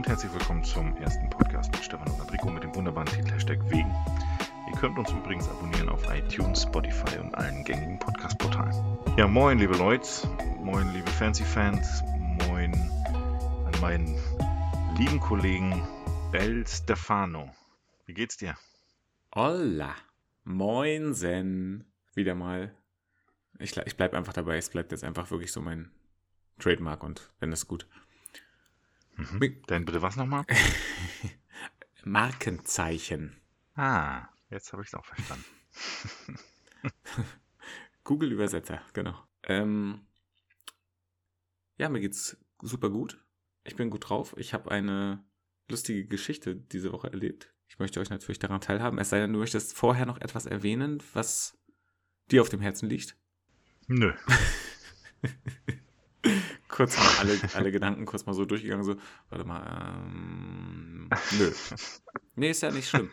Und herzlich willkommen zum ersten Podcast mit Stefan und Enrico mit dem wunderbaren Titel Hashtag Wegen. Ihr könnt uns übrigens abonnieren auf iTunes, Spotify und allen gängigen Podcast-Portalen. Ja, moin liebe Leute, moin liebe Fancy-Fans, moin an meinen lieben Kollegen Bel Stefano. Wie geht's dir? Hola, moinsen, wieder mal. Ich, ich bleib einfach dabei, es bleibt jetzt einfach wirklich so mein Trademark und wenn das gut. Mhm. Dein bitte was nochmal? Markenzeichen. Ah, jetzt habe ich es auch verstanden. Google-Übersetzer, genau. Ähm, ja, mir geht's super gut. Ich bin gut drauf. Ich habe eine lustige Geschichte diese Woche erlebt. Ich möchte euch natürlich daran teilhaben. Es sei denn, du möchtest vorher noch etwas erwähnen, was dir auf dem Herzen liegt. Nö. kurz mal alle, alle Gedanken kurz mal so durchgegangen, so, warte mal, ähm, nö. Nee, ist ja nicht schlimm.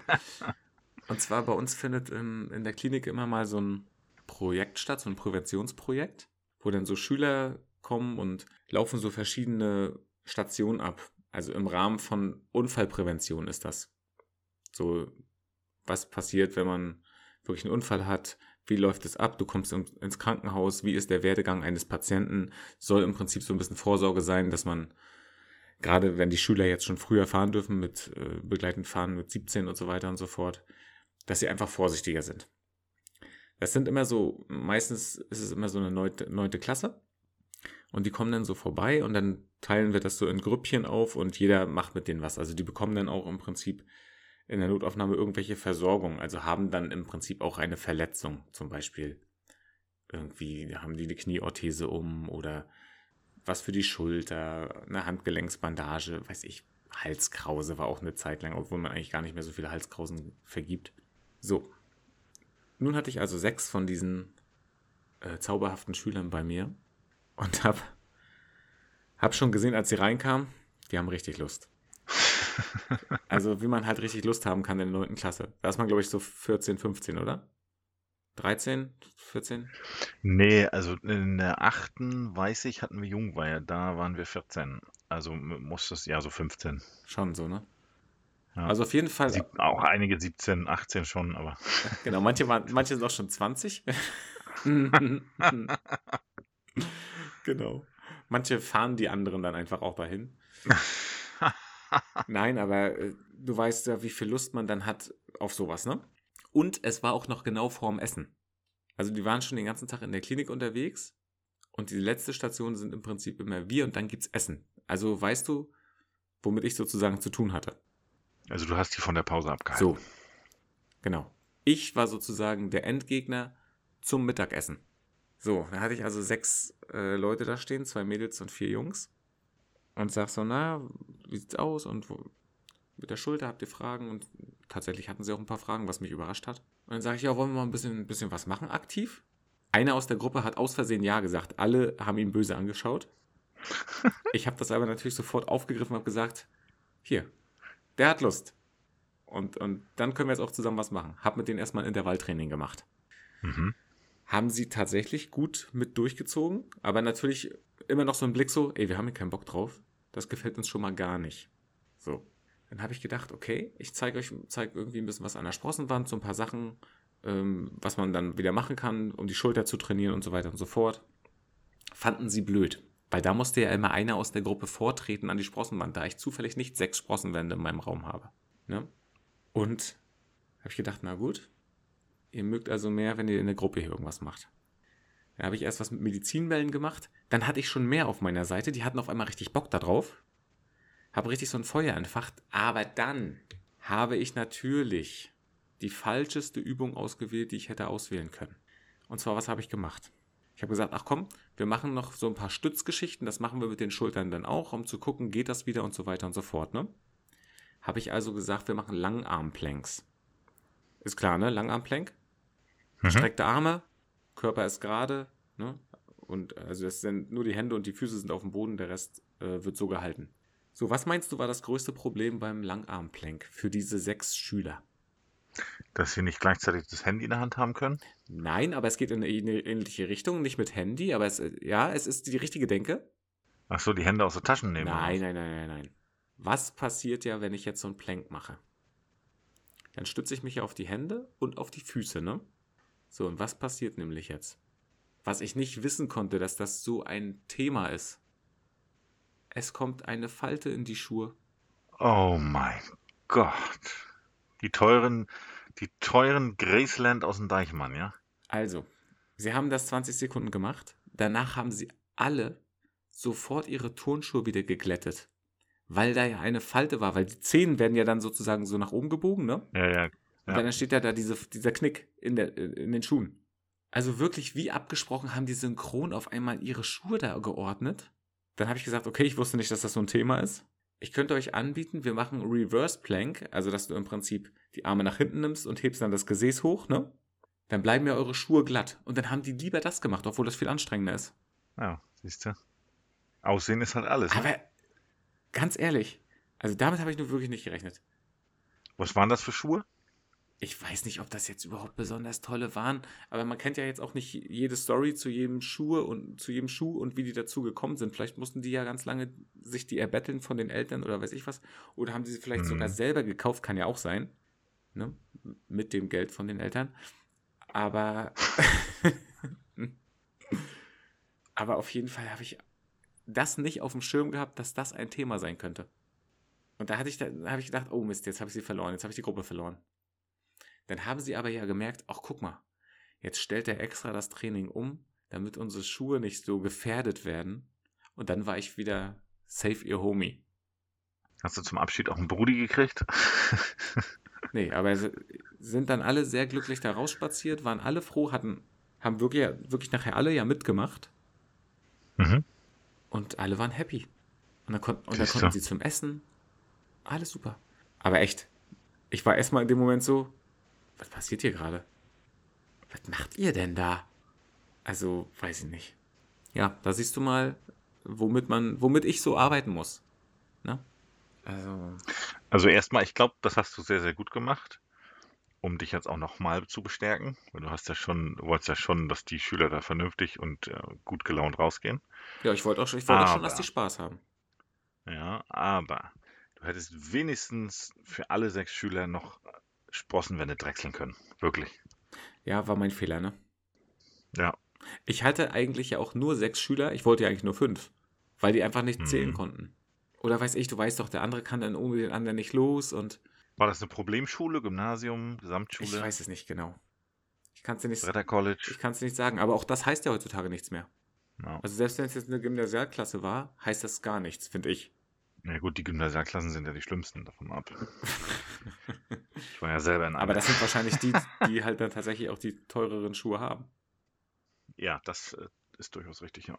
Und zwar bei uns findet in, in der Klinik immer mal so ein Projekt statt, so ein Präventionsprojekt, wo dann so Schüler kommen und laufen so verschiedene Stationen ab. Also im Rahmen von Unfallprävention ist das. So, was passiert, wenn man wirklich einen Unfall hat, wie läuft es ab? Du kommst ins Krankenhaus, wie ist der Werdegang eines Patienten? Soll im Prinzip so ein bisschen Vorsorge sein, dass man, gerade wenn die Schüler jetzt schon früher fahren dürfen, mit äh, begleitend fahren mit 17 und so weiter und so fort, dass sie einfach vorsichtiger sind. Das sind immer so, meistens ist es immer so eine neunte, neunte Klasse. Und die kommen dann so vorbei und dann teilen wir das so in Grüppchen auf und jeder macht mit denen was. Also die bekommen dann auch im Prinzip in der Notaufnahme irgendwelche Versorgung, also haben dann im Prinzip auch eine Verletzung, zum Beispiel. Irgendwie haben die eine Knieorthese um oder was für die Schulter, eine Handgelenksbandage, weiß ich, Halskrause war auch eine Zeit lang, obwohl man eigentlich gar nicht mehr so viele Halskrausen vergibt. So. Nun hatte ich also sechs von diesen äh, zauberhaften Schülern bei mir und hab, hab schon gesehen, als sie reinkamen, die haben richtig Lust. Also wie man halt richtig Lust haben kann in der 9. Klasse. Da ist man, glaube ich, so 14, 15, oder? 13, 14? Nee, also in der 8. weiß ich, hatten wir Jungweihe, da waren wir 14. Also muss das ja so 15. Schon so, ne? Ja. Also auf jeden Fall. Sieb, auch einige 17, 18 schon, aber. Genau, manche, waren, manche sind auch schon 20. genau. Manche fahren die anderen dann einfach auch dahin. Nein, aber äh, du weißt ja, wie viel Lust man dann hat auf sowas, ne? Und es war auch noch genau vorm Essen. Also die waren schon den ganzen Tag in der Klinik unterwegs und die letzte Station sind im Prinzip immer wir und dann gibt's Essen. Also weißt du, womit ich sozusagen zu tun hatte. Also du hast die von der Pause abgehalten. So. Genau. Ich war sozusagen der Endgegner zum Mittagessen. So, da hatte ich also sechs äh, Leute da stehen, zwei Mädels und vier Jungs und sag so, na, wie sieht's aus und wo, mit der Schulter habt ihr Fragen und tatsächlich hatten sie auch ein paar Fragen, was mich überrascht hat. Und dann sage ich, ja, wollen wir mal ein bisschen, ein bisschen was machen aktiv? Einer aus der Gruppe hat aus Versehen Ja gesagt. Alle haben ihn böse angeschaut. Ich habe das aber natürlich sofort aufgegriffen und habe gesagt, hier, der hat Lust. Und, und dann können wir jetzt auch zusammen was machen. Hab mit denen erstmal ein Intervalltraining gemacht. Mhm. Haben sie tatsächlich gut mit durchgezogen, aber natürlich immer noch so ein Blick so, ey, wir haben hier keinen Bock drauf das gefällt uns schon mal gar nicht. So. Dann habe ich gedacht, okay, ich zeige euch, zeige irgendwie ein bisschen was an der Sprossenwand, so ein paar Sachen, ähm, was man dann wieder machen kann, um die Schulter zu trainieren und so weiter und so fort. Fanden sie blöd. Weil da musste ja immer einer aus der Gruppe vortreten an die Sprossenwand, da ich zufällig nicht sechs Sprossenwände in meinem Raum habe. Ne? Und habe ich gedacht, na gut, ihr mögt also mehr, wenn ihr in der Gruppe hier irgendwas macht. Da habe ich erst was mit Medizinbällen gemacht. Dann hatte ich schon mehr auf meiner Seite. Die hatten auf einmal richtig Bock darauf. Habe richtig so ein Feuer entfacht. Aber dann habe ich natürlich die falscheste Übung ausgewählt, die ich hätte auswählen können. Und zwar, was habe ich gemacht? Ich habe gesagt, ach komm, wir machen noch so ein paar Stützgeschichten. Das machen wir mit den Schultern dann auch, um zu gucken, geht das wieder und so weiter und so fort. Ne? Habe ich also gesagt, wir machen Langarmplanks. Ist klar, ne? Langarmplank. Mhm. Streckte Arme, Körper ist gerade, ne? Und also das sind nur die Hände und die Füße sind auf dem Boden, der Rest äh, wird so gehalten. So, was meinst du war das größte Problem beim Langarmplank für diese sechs Schüler? Dass sie nicht gleichzeitig das Handy in der Hand haben können? Nein, aber es geht in eine ähnliche Richtung, nicht mit Handy, aber es, ja, es ist die richtige Denke. Ach so, die Hände aus den Taschen nehmen. Nein, nein, nein, nein, nein. was passiert ja, wenn ich jetzt so ein Plank mache? Dann stütze ich mich ja auf die Hände und auf die Füße, ne? So, und was passiert nämlich jetzt? Was ich nicht wissen konnte, dass das so ein Thema ist. Es kommt eine Falte in die Schuhe. Oh mein Gott. Die teuren, die teuren Graceland aus dem Deichmann, ja? Also, sie haben das 20 Sekunden gemacht. Danach haben sie alle sofort ihre Turnschuhe wieder geglättet. Weil da ja eine Falte war, weil die Zehen werden ja dann sozusagen so nach oben gebogen, ne? Ja, ja. Und Ja. dann entsteht ja da diese, dieser Knick in, der, in den Schuhen. Also wirklich, wie abgesprochen, haben die synchron auf einmal ihre Schuhe da geordnet. Dann habe ich gesagt, okay, ich wusste nicht, dass das so ein Thema ist. Ich könnte euch anbieten, wir machen Reverse Plank, also dass du im Prinzip die Arme nach hinten nimmst und hebst dann das Gesäß hoch, ne? Dann bleiben ja eure Schuhe glatt. Und dann haben die lieber das gemacht, obwohl das viel anstrengender ist. Ja, siehst du. Aussehen ist halt alles. Ne? Aber ganz ehrlich, also damit habe ich nur wirklich nicht gerechnet. Was waren das für Schuhe? Ich weiß nicht, ob das jetzt überhaupt besonders tolle waren, aber man kennt ja jetzt auch nicht jede Story zu jedem Schuhe und zu jedem Schuh und wie die dazu gekommen sind. Vielleicht mussten die ja ganz lange sich die erbetteln von den Eltern oder weiß ich was. Oder haben die sie vielleicht Mhm. sogar selber gekauft, kann ja auch sein. Ne? Mit dem Geld von den Eltern. Aber, aber auf jeden Fall habe ich das nicht auf dem Schirm gehabt, dass das ein Thema sein könnte. Und da hatte ich, da habe ich gedacht, oh Mist, jetzt habe ich sie verloren, jetzt habe ich die Gruppe verloren. Dann haben sie aber ja gemerkt, ach guck mal, jetzt stellt er extra das Training um, damit unsere Schuhe nicht so gefährdet werden. Und dann war ich wieder safe ihr Homie. Hast du zum Abschied auch einen Brudi gekriegt? Nee, aber sind dann alle sehr glücklich da rausspaziert, waren alle froh, hatten, haben wirklich, wirklich nachher alle ja mitgemacht mhm. und alle waren happy. Und dann, kon und dann konnten sie zum Essen. Alles super. Aber echt, ich war erstmal in dem Moment so, was passiert hier gerade? Was macht ihr denn da? Also, weiß ich nicht. Ja, da siehst du mal, womit man, womit ich so arbeiten muss. Ne? Also, Also erstmal, ich glaube, das hast du sehr, sehr gut gemacht, um dich jetzt auch nochmal zu bestärken. Weil du hast ja schon, du wolltest ja schon, dass die Schüler da vernünftig und äh, gut gelaunt rausgehen. ja, ich wollte auch, schon- ich wollte auch schon, dass die Spaß haben. Ja, aber du hättest wenigstens für alle sechs Schüler noch Sprossenwände drechseln können. Wirklich. Ja, war mein Fehler, ne? Ja. Ich hatte eigentlich ja auch nur sechs Schüler, ich wollte ja eigentlich nur fünf, weil die einfach nicht Mhm. zählen konnten. Oder weiß ich, du weißt doch, der andere kann dann ohne den anderen nicht los und War das eine Problemschule, Gymnasium, Gesamtschule, ich weiß es nicht genau. Ich kann es dir nicht, Bretter College? ich kann's dir nicht sagen, aber auch das heißt ja heutzutage nichts mehr. Ja. Also selbst wenn es jetzt eine Gymnasialklasse war, heißt das gar nichts, finde ich. Ja gut, die Gymnasialklassen sind ja die schlimmsten davon ab. Ich war ja selber in einer. Aber das sind wahrscheinlich die, die halt dann tatsächlich auch die teureren Schuhe haben. Ja, das äh, ist durchaus richtig, ja.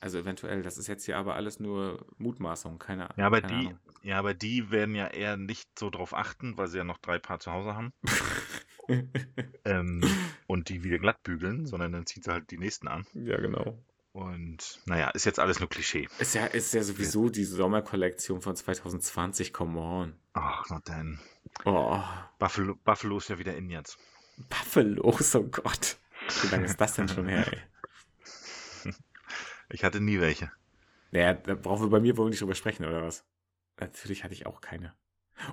Also eventuell, das ist jetzt hier aber alles nur Mutmaßung, keine Ja, aber keine die, Ahnung. ja, aber die werden ja eher nicht so drauf achten, weil sie ja noch drei Paar zu Hause haben. ähm, und die wieder glatt bügeln, sondern dann zieht sie halt die nächsten an. ja, genau. Und naja, ist jetzt alles nur Klischee. Ist ja, ist ja sowieso die Sommerkollektion von 2020, come on. Ach, na denn. Oh, Buffalo, Buffalo ist ja wieder in jetzt. Buffalos, oh Gott. Wie lange ist das denn schon her, ey? Ich hatte nie welche. Naja, da brauchen wir bei mir wohl nicht drüber sprechen, oder was? Natürlich hatte ich auch keine.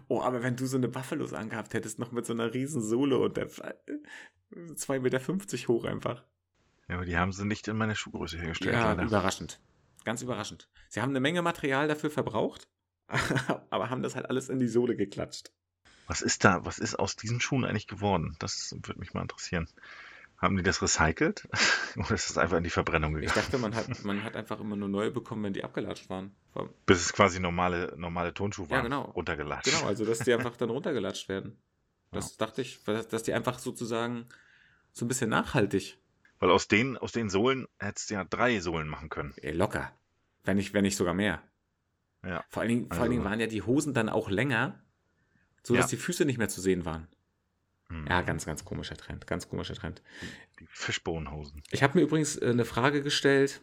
Oh, aber wenn du so eine Buffalos angehabt hättest, noch mit so einer riesen Sohle und der 2,50 Meter hoch einfach. Ja, aber die haben sie nicht in meine Schuhgröße hergestellt. Ja, leider. überraschend. Ganz überraschend. Sie haben eine Menge Material dafür verbraucht, aber haben das halt alles in die Sohle geklatscht. Was ist da, was ist aus diesen Schuhen eigentlich geworden? Das würde mich mal interessieren. Haben die das recycelt? Oder ist das einfach in die Verbrennung Ich gegangen? dachte, man hat, man hat einfach immer nur neue bekommen, wenn die abgelatscht waren. War- Bis es quasi normale, normale Tonschuhe Ja, waren. genau. Runtergelatscht. Genau, also dass die einfach dann runtergelatscht werden. Das dachte ich, dass die einfach sozusagen so ein bisschen nachhaltig. Weil aus den, aus den Sohlen hättest du ja drei Sohlen machen können. Ey, locker. Wenn nicht, wenn nicht sogar mehr. Ja. Vor allen, Dingen, vor allen Also- Dingen waren ja die Hosen dann auch länger, so dass Ja. die Füße nicht mehr zu sehen waren. Hm. Ja, ganz, ganz komischer Trend. Ganz komischer Trend. Die Fischbohnenhosen. Ich habe mir übrigens äh, eine Frage gestellt.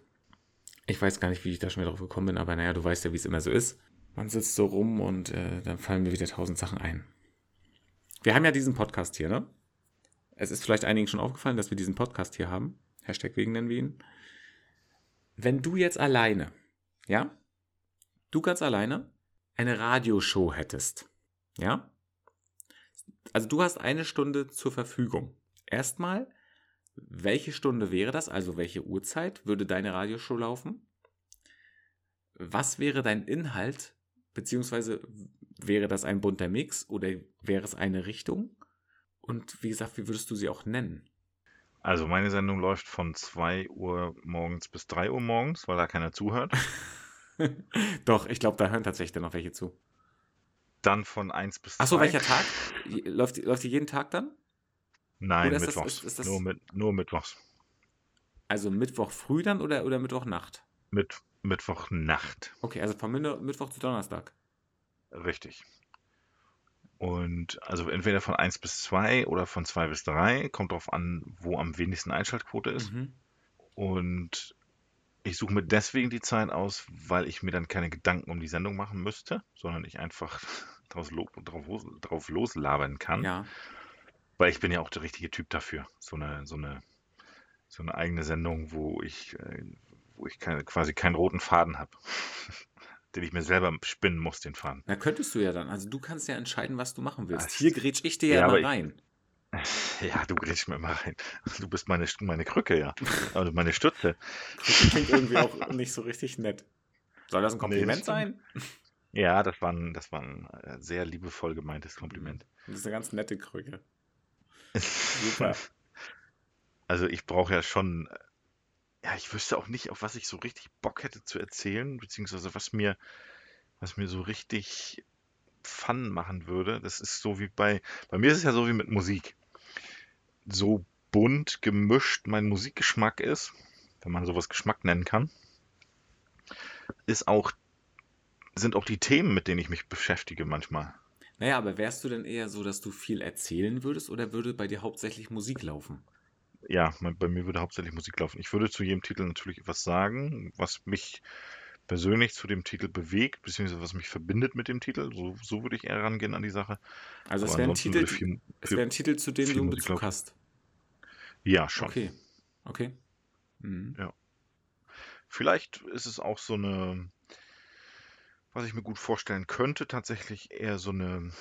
Ich weiß gar nicht, wie ich da schon wieder drauf gekommen bin, aber naja, du weißt ja, wie es immer so ist. Man sitzt so rum und äh, dann fallen mir wieder tausend Sachen ein. Wir haben ja diesen Podcast hier, ne? Es ist vielleicht einigen schon aufgefallen, dass wir diesen Podcast hier haben. Hashtag wegen nennen wir ihn. Wenn du jetzt alleine, ja? Du ganz alleine eine Radioshow hättest, ja? Also du hast eine Stunde zur Verfügung. Erstmal, welche Stunde wäre das? Also welche Uhrzeit würde deine Radioshow laufen? Was wäre dein Inhalt? Beziehungsweise wäre das ein bunter Mix oder wäre es eine Richtung? Und wie gesagt, wie würdest du sie auch nennen? Also meine Sendung läuft von 2 Uhr morgens bis 3 Uhr morgens, weil da keiner zuhört. Doch, ich glaube, da hören tatsächlich dann noch welche zu. Dann von 1 bis 2. Achso, welcher Tag? Läuft, läuft die jeden Tag dann? Nein, oder Mittwochs. Das, ist, ist das... nur, mit, nur Mittwochs. Also Mittwoch früh dann oder, oder Mittwochnacht? Mit, Mittwochnacht. Okay, also von Mittwoch zu Donnerstag. Richtig. Und also entweder von 1 bis 2 oder von 2 bis 3, kommt darauf an, wo am wenigsten Einschaltquote ist. Mhm. Und ich suche mir deswegen die Zeit aus, weil ich mir dann keine Gedanken um die Sendung machen müsste, sondern ich einfach drauf, drauf, drauf loslabern kann. Ja. Weil ich bin ja auch der richtige Typ dafür. So eine, so eine, so eine eigene Sendung, wo ich, äh, wo ich keine, quasi keinen roten Faden habe. den ich mir selber spinnen muss, den Faden. Na, könntest du ja dann. Also du kannst ja entscheiden, was du machen willst. Ach, Hier grätsch ich dir ja, ja immer rein. Ja, du grätschst mir immer rein. Du bist meine, meine Krücke, ja. Also meine Stütze. Krücke klingt irgendwie auch nicht so richtig nett. Soll das ein Kompliment nee, sein? Ja, das war, ein, das war ein äh, sehr liebevoll gemeintes Kompliment. Das ist eine ganz nette Krücke. Super. Also ich brauche ja schon ja, ich wüsste auch nicht, auf was ich so richtig Bock hätte zu erzählen, beziehungsweise was mir, was mir so richtig Fun machen würde. Das ist so wie bei, bei mir ist es ja so wie mit Musik. So bunt gemischt mein Musikgeschmack ist, wenn man sowas Geschmack nennen kann, ist auch, sind auch die Themen, mit denen ich mich beschäftige manchmal. Naja, aber wärst du denn eher so, dass du viel erzählen würdest oder würde bei dir hauptsächlich Musik laufen? Ja, bei mir würde hauptsächlich Musik laufen. Ich würde zu jedem Titel natürlich etwas sagen, was mich persönlich zu dem Titel bewegt, beziehungsweise was mich verbindet mit dem Titel. So, so würde ich eher rangehen an die Sache. Also es wäre ein, Titel, viel, es wär ein Titel, zu dem du einen Bezug hast. Ja, schon. Okay. Okay. Mhm. Ja. Vielleicht ist es auch so eine, was ich mir gut vorstellen könnte, tatsächlich eher so eine,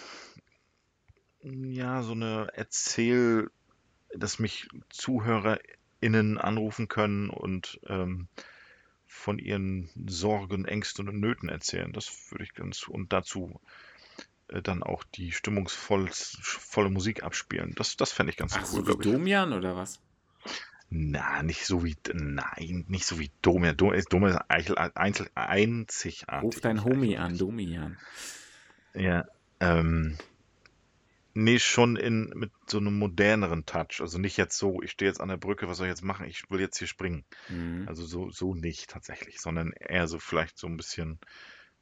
ja, so eine Erzähl- dass mich ZuhörerInnen anrufen können und ähm, von ihren Sorgen, Ängsten und Nöten erzählen. Das würde ich ganz und dazu äh, dann auch die stimmungsvolle Musik abspielen. Das, das fände ich ganz Ach, cool. So wie Domian oder was? Na, nicht so wie, nein, nicht so wie Domian. Domian ist einzel, einzigartig. Ruf dein Homie an, Domian. Ja, ähm, Nee, schon in, mit so einem moderneren Touch. Also nicht jetzt so, ich stehe jetzt an der Brücke, was soll ich jetzt machen? Ich will jetzt hier springen. Mhm. Also so, so nicht tatsächlich, sondern eher so vielleicht so ein bisschen,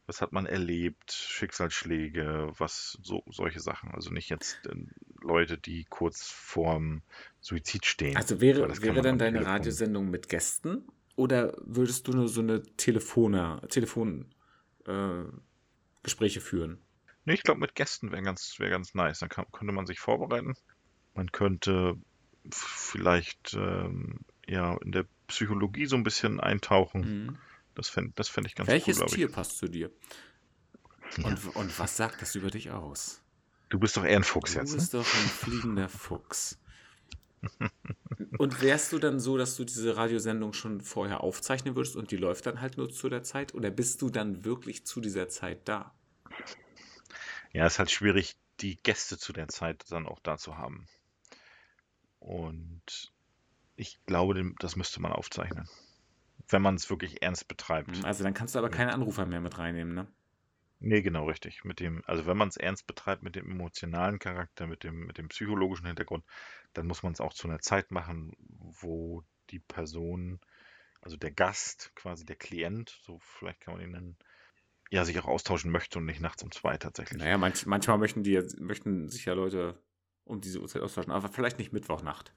was hat man erlebt, Schicksalsschläge, was, so, solche Sachen. Also nicht jetzt äh, Leute, die kurz vorm Suizid stehen. Also wäre, wäre dann deine Telefon. Radiosendung mit Gästen oder würdest du nur so eine Telefone, Telefon, äh, Gespräche führen? Nee, ich glaube, mit Gästen wäre ganz, wär ganz nice. Dann kann, könnte man sich vorbereiten. Man könnte vielleicht ähm, ja in der Psychologie so ein bisschen eintauchen. Mhm. Das fände das fänd ich ganz Welches cool, Tier passt zu dir? Ja. Und, und was sagt das über dich aus? Du bist doch eher ein Fuchs du jetzt. Du bist ne? doch ein fliegender Fuchs. und wärst du dann so, dass du diese Radiosendung schon vorher aufzeichnen würdest und die läuft dann halt nur zu der Zeit? Oder bist du dann wirklich zu dieser Zeit da? Ja, es ist halt schwierig, die Gäste zu der Zeit dann auch da zu haben. Und ich glaube, das müsste man aufzeichnen. Wenn man es wirklich ernst betreibt. Hm, also dann kannst du aber keine Anrufer mehr mit reinnehmen, ne? Nee, genau, richtig. Mit dem, also wenn man es ernst betreibt mit dem emotionalen Charakter, mit dem, mit dem psychologischen Hintergrund, dann muss man es auch zu einer Zeit machen, wo die Person, also der Gast, quasi der Klient, so vielleicht kann man ihn nennen, ja, sich auch austauschen möchte und nicht nachts um zwei tatsächlich. Naja, manch, manchmal möchten die möchten sich ja Leute um diese Uhrzeit austauschen, aber vielleicht nicht Mittwochnacht.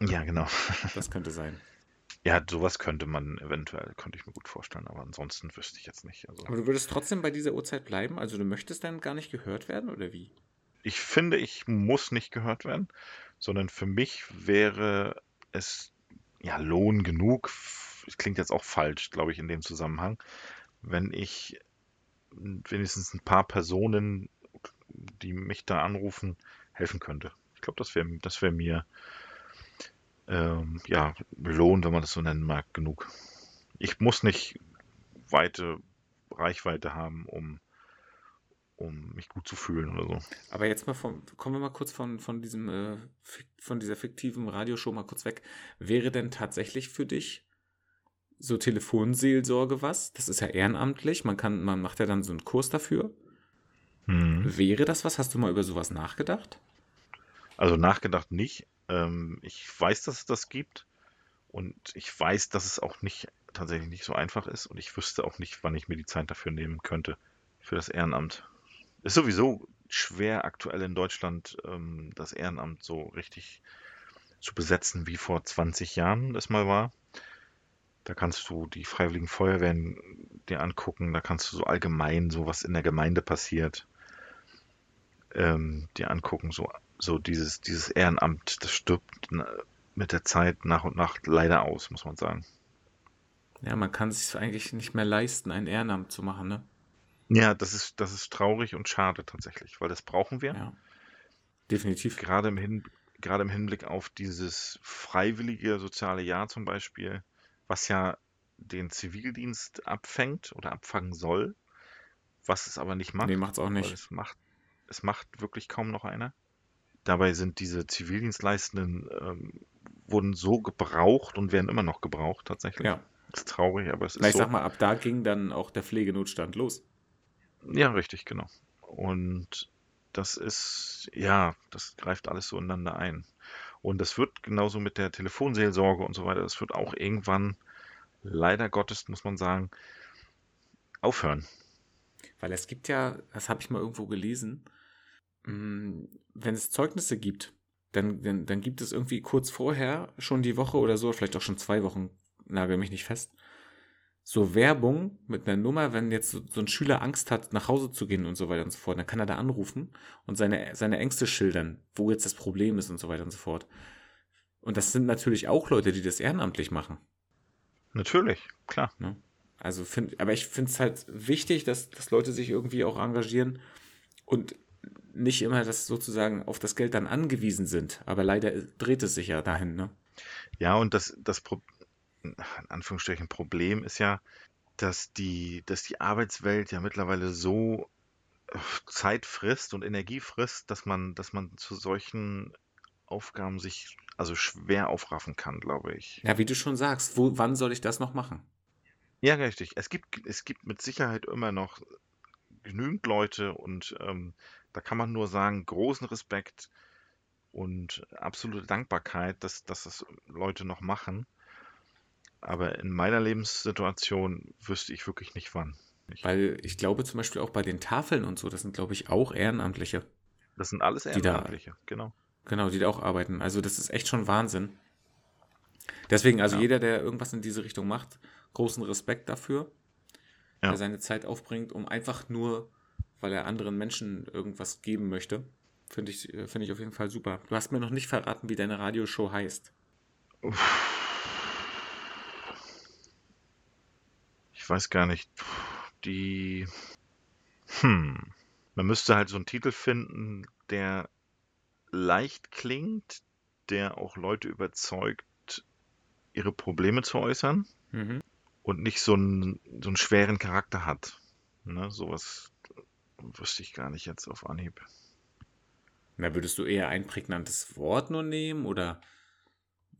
Ja, genau. Das könnte sein. Ja, sowas könnte man eventuell, könnte ich mir gut vorstellen, aber ansonsten wüsste ich jetzt nicht. Also, aber du würdest trotzdem bei dieser Uhrzeit bleiben? Also du möchtest dann gar nicht gehört werden oder wie? Ich finde, ich muss nicht gehört werden, sondern für mich wäre es ja Lohn genug. Es klingt jetzt auch falsch, glaube ich, in dem Zusammenhang wenn ich wenigstens ein paar Personen, die mich da anrufen, helfen könnte. Ich glaube, das wäre das wär mir ähm, ja, Lohn, wenn man das so nennen mag, genug. Ich muss nicht weite Reichweite haben, um, um mich gut zu fühlen oder so. Aber jetzt mal von, kommen wir mal kurz von, von diesem, äh, von dieser fiktiven Radioshow mal kurz weg. Wäre denn tatsächlich für dich so Telefonseelsorge was? Das ist ja ehrenamtlich. Man kann, man macht ja dann so einen Kurs dafür. Hm. Wäre das was? Hast du mal über sowas nachgedacht? Also nachgedacht nicht. Ähm, ich weiß, dass es das gibt. Und ich weiß, dass es auch nicht tatsächlich nicht so einfach ist. Und ich wüsste auch nicht, wann ich mir die Zeit dafür nehmen könnte. Für das Ehrenamt. Ist sowieso schwer aktuell in Deutschland, ähm, das Ehrenamt so richtig zu besetzen, wie vor 20 Jahren das mal war. Da kannst du die Freiwilligen Feuerwehren dir angucken, da kannst du so allgemein so was in der Gemeinde passiert, ähm, dir angucken. So, so dieses, dieses Ehrenamt, das stirbt mit der Zeit nach und nach leider aus, muss man sagen. Ja, man kann es sich eigentlich nicht mehr leisten, ein Ehrenamt zu machen, ne? Ja, das ist, das ist traurig und schade tatsächlich, weil das brauchen wir. Ja, definitiv. Gerade im, Hin, gerade im Hinblick auf dieses freiwillige soziale Jahr zum Beispiel, was ja den Zivildienst abfängt oder abfangen soll, was es aber nicht macht. Nee, macht es auch nicht. Es macht, es macht wirklich kaum noch einer. Dabei sind diese Zivildienstleistenden ähm, wurden so gebraucht und werden immer noch gebraucht tatsächlich. Ja. Das ist traurig, aber es ist Na, ich so. sag mal, ab da ging dann auch der Pflegenotstand los. Ja, richtig, genau. Und das ist, ja, das greift alles so ineinander ein. Und das wird genauso mit der Telefonseelsorge und so weiter, das wird auch irgendwann, leider Gottes, muss man sagen, aufhören. Weil es gibt ja, das habe ich mal irgendwo gelesen, mm, wenn es Zeugnisse gibt, dann, dann, dann gibt es irgendwie kurz vorher, schon die Woche oder so, vielleicht auch schon zwei Wochen, nagel mich nicht fest, so Werbung mit einer Nummer, wenn jetzt so, ein Schüler Angst hat, nach Hause zu gehen und so weiter und so fort, dann kann er da anrufen und seine, seine Ängste schildern, wo jetzt das Problem ist und so weiter und so fort. Und das sind natürlich auch Leute, die das ehrenamtlich machen. Natürlich, klar. Ne? Also find, aber ich finde es halt wichtig, dass, dass Leute sich irgendwie auch engagieren und nicht immer das sozusagen auf das Geld dann angewiesen sind. Aber leider dreht es sich ja dahin, ne? Ja, und das, das in Anführungsstrichen Problem ist ja, dass die, dass die Arbeitswelt ja mittlerweile so äh, Zeit frisst und Energie frisst, dass man, dass man zu solchen Aufgaben sich also schwer aufraffen kann, glaube ich. Ja, wie du schon sagst, wo, wann soll ich das noch machen? Ja, richtig. Es gibt, es gibt mit Sicherheit immer noch genügend Leute und ähm, da kann man nur sagen, großen Respekt und absolute Dankbarkeit, dass, dass das Leute noch machen. Aber in meiner Lebenssituation wüsste ich wirklich nicht wann. Weil ich glaube zum Beispiel auch bei den Tafeln und so, das sind glaube ich auch Ehrenamtliche. Das sind alles Ehrenamtliche, da, genau. Genau, die da auch arbeiten. Also das ist echt schon Wahnsinn. Deswegen, also ja. jeder, der irgendwas in diese Richtung macht, großen Respekt dafür, ja. der seine Zeit aufbringt, um einfach nur, weil er anderen Menschen irgendwas geben möchte. Finde ich, äh, find ich auf jeden Fall super. Du hast mir noch nicht verraten, wie deine Radioshow heißt. Ich weiß gar nicht. Die. Hm. Man müsste halt so einen Titel finden, der leicht klingt, der auch Leute überzeugt, ihre Probleme zu äußern mhm. und nicht so einen, so einen schweren Charakter hat. Ne, sowas wüsste ich gar nicht jetzt auf Anhieb. Na, würdest du eher ein prägnantes Wort nur nehmen oder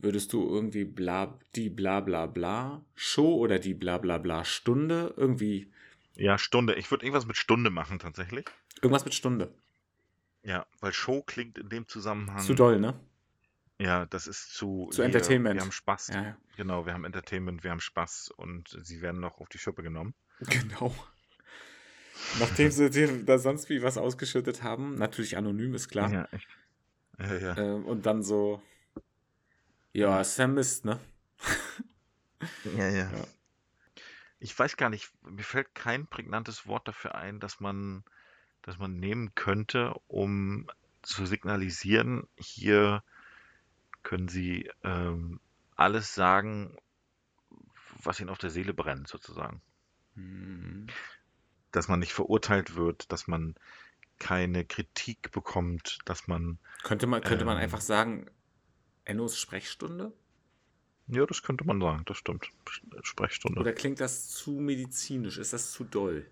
würdest du irgendwie bla, die bla bla bla Show oder die bla bla bla Stunde irgendwie. Ja, Stunde. Ich würde irgendwas mit Stunde machen tatsächlich. Irgendwas mit Stunde. Ja, weil Show klingt in dem Zusammenhang. Zu doll, ne? Ja, das ist zu. Zu wir, Entertainment. Wir haben Spaß. Ja, ja. Genau, wir haben Entertainment, wir haben Spaß und sie werden noch auf die Schippe genommen. Genau. Nachdem sie dir da sonst wie was ausgeschüttet haben, natürlich anonym, ist klar. Ja, echt. Ja, ja. Ähm, und dann so, ja, Sam ist, ne? ja, ja, ja. Ich weiß gar nicht, mir fällt kein prägnantes Wort dafür ein, dass man das man nehmen könnte, um zu signalisieren, hier können Sie ähm, alles sagen, was Ihnen auf der Seele brennt, sozusagen. Mhm. dass man nicht verurteilt wird, dass man keine Kritik bekommt, dass man. Könnte man, könnte ähm, man einfach sagen, Ennos Sprechstunde? Ja, das könnte man sagen, das stimmt. Sprechstunde. Oder klingt das zu medizinisch? Ist das zu doll?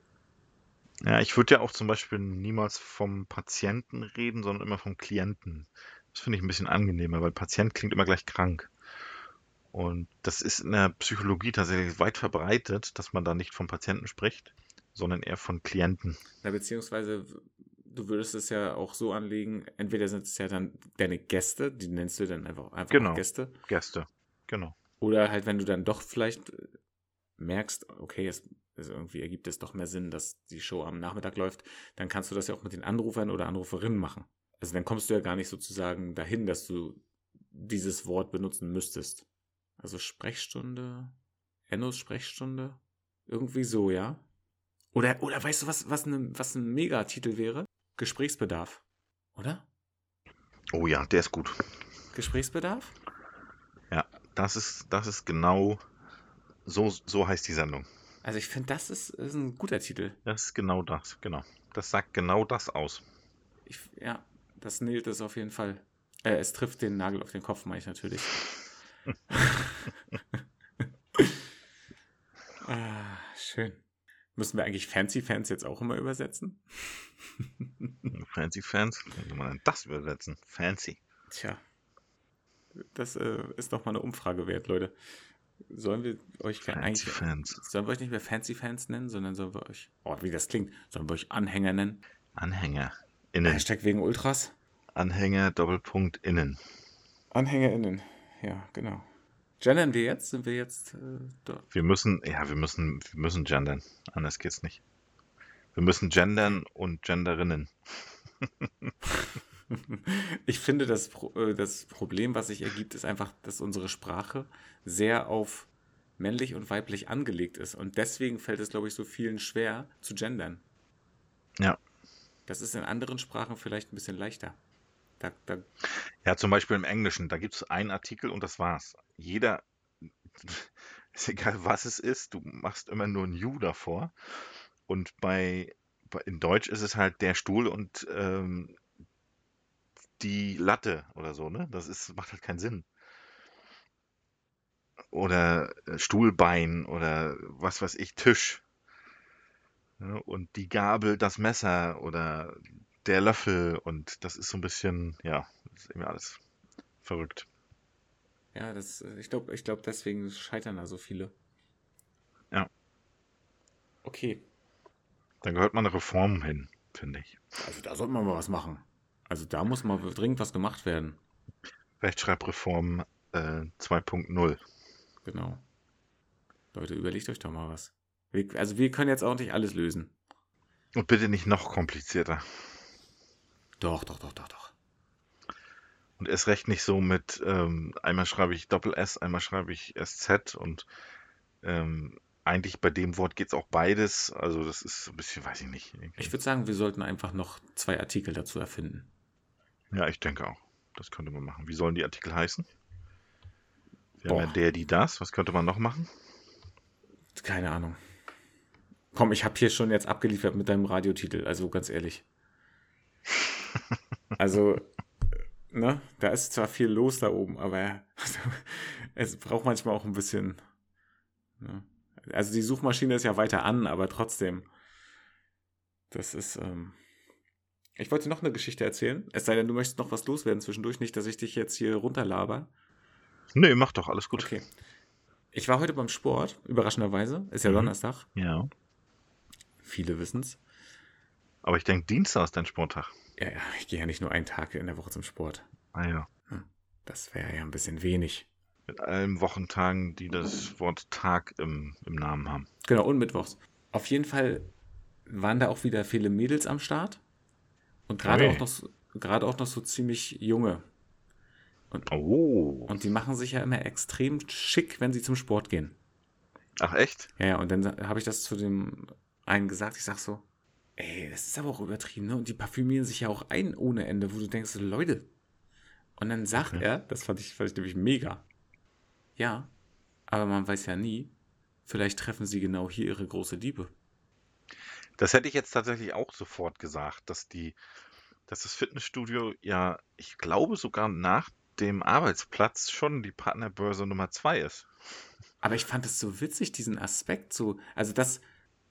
Ja, ich würde ja auch zum Beispiel niemals vom Patienten reden, sondern immer vom Klienten. Das finde ich ein bisschen angenehmer, weil Patient klingt immer gleich krank. Und das ist in der Psychologie tatsächlich weit verbreitet, dass man da nicht vom Patienten spricht, sondern eher von Klienten. Ja, beziehungsweise du würdest es ja auch so anlegen, entweder sind es ja dann deine Gäste, die nennst du dann einfach, einfach genau. Gäste. Gäste, genau. Oder halt, wenn du dann doch vielleicht äh, merkst, okay, es, es irgendwie ergibt es doch mehr Sinn, dass die Show am Nachmittag läuft, dann kannst du das ja auch mit den Anrufern oder Anruferinnen machen. Also dann kommst du ja gar nicht sozusagen dahin, dass du dieses Wort benutzen müsstest. Also Sprechstunde, Ennos Sprechstunde, irgendwie so, ja? Oder, oder weißt du, was, was, ne, was ein Megatitel wäre? Gesprächsbedarf, oder? Oh ja, der ist gut. Gesprächsbedarf? Ja, das ist, das ist genau, so, so heißt die Sendung. Also ich finde, das ist, ist ein guter Titel. Das ist genau das, genau. Das sagt genau das aus. Ich, ja, das näht es auf jeden Fall. Äh, es trifft den Nagel auf den Kopf, meine ich natürlich. ah, schön. Müssen wir eigentlich Fancy Fans jetzt auch immer übersetzen? Fancy Fans? Wie man das übersetzen? Fancy. Tja. Das äh, ist doch mal eine Umfrage wert, Leute. Sollen wir euch Fancy eigentlich. Fans. Sollen wir euch nicht mehr Fancy Fans nennen, sondern sollen wir euch. Oh, wie das klingt. Sollen wir euch Anhänger nennen? Anhänger. Innen. Hashtag wegen Ultras. Anhänger Doppelpunkt innen. Anhänger innen. Ja, genau. Gendern wir jetzt? Sind wir jetzt äh, dort? Wir müssen, ja, wir müssen, wir müssen gendern. Anders geht's nicht. Wir müssen gendern und Genderinnen. ich finde, das, äh, das Problem, was sich ergibt, ist einfach, dass unsere Sprache sehr auf männlich und weiblich angelegt ist. Und deswegen fällt es, glaube ich, so vielen schwer zu gendern. Ja. Das ist in anderen Sprachen vielleicht ein bisschen leichter. Da, da ja, zum Beispiel im Englischen, da gibt es einen Artikel und das war's. Jeder, ist egal was es ist, du machst immer nur ein You davor. Und bei, in Deutsch ist es halt der Stuhl und ähm, die Latte oder so, ne? Das ist, macht halt keinen Sinn. Oder äh, Stuhlbein oder was weiß ich, Tisch. Ja, und die Gabel, das Messer oder der Löffel und das ist so ein bisschen, ja, ist irgendwie alles verrückt. Ja, das, ich glaube, ich glaub, deswegen scheitern da so viele. Ja. Okay. Dann gehört mal eine Reform hin, finde ich. Also da sollte man mal was machen. Also da muss mal dringend was gemacht werden. Rechtschreibreform äh, 2.0. Genau. Leute, überlegt euch doch mal was. Wir, also wir können jetzt auch nicht alles lösen. Und bitte nicht noch komplizierter. Doch, doch, doch, doch, doch. Und erst recht nicht so mit, ähm, einmal schreibe ich Doppel-S, einmal schreibe ich SZ und ähm, eigentlich bei dem Wort geht es auch beides. Also das ist ein bisschen, weiß ich nicht. Ich würde sagen, wir sollten einfach noch zwei Artikel dazu erfinden. Ja, ich denke auch. Das könnte man machen. Wie sollen die Artikel heißen? Wir haben ja der, die, das. Was könnte man noch machen? Keine Ahnung. Komm, ich habe hier schon jetzt abgeliefert mit deinem Radiotitel, also ganz ehrlich. also, ne, da ist zwar viel los da oben, aber es braucht manchmal auch ein bisschen. Ne? Also die Suchmaschine ist ja weiter an, aber trotzdem. Das ist. Ähm, ich wollte noch eine Geschichte erzählen. Es sei denn, du möchtest noch was loswerden zwischendurch. Nicht, dass ich dich jetzt hier runterlaber. Nee, mach doch, alles gut. Okay. Ich war heute beim Sport, überraschenderweise. Ist ja mhm. Donnerstag. Ja. Viele wissen es. Aber ich denke, Dienstag ist dein Sporttag. Ja, ja, ich gehe ja nicht nur einen Tag in der Woche zum Sport. Ah ja. Hm, das wäre ja ein bisschen wenig. Mit allen Wochentagen, die das Wort Tag im, im Namen haben. Genau, und Mittwochs. Auf jeden Fall waren da auch wieder viele Mädels am Start. Und gerade okay. auch, noch, auch noch so ziemlich junge. Und, oh. und die machen sich ja immer extrem schick, wenn sie zum Sport gehen. Ach echt? Ja, ja, und dann habe ich das zu dem einen gesagt. Ich sag so, ey, das ist aber auch übertrieben, ne? Und die parfümieren sich ja auch ein ohne Ende, wo du denkst, Leute. Und dann sagt okay. er, das fand ich, fand ich nämlich mega. Ja, aber man weiß ja nie, vielleicht treffen sie genau hier ihre große Liebe. Das hätte ich jetzt tatsächlich auch sofort gesagt, dass die, dass das Fitnessstudio ja, ich glaube sogar nach dem Arbeitsplatz schon die Partnerbörse Nummer zwei ist. Aber ich fand es so witzig, diesen Aspekt so, also das,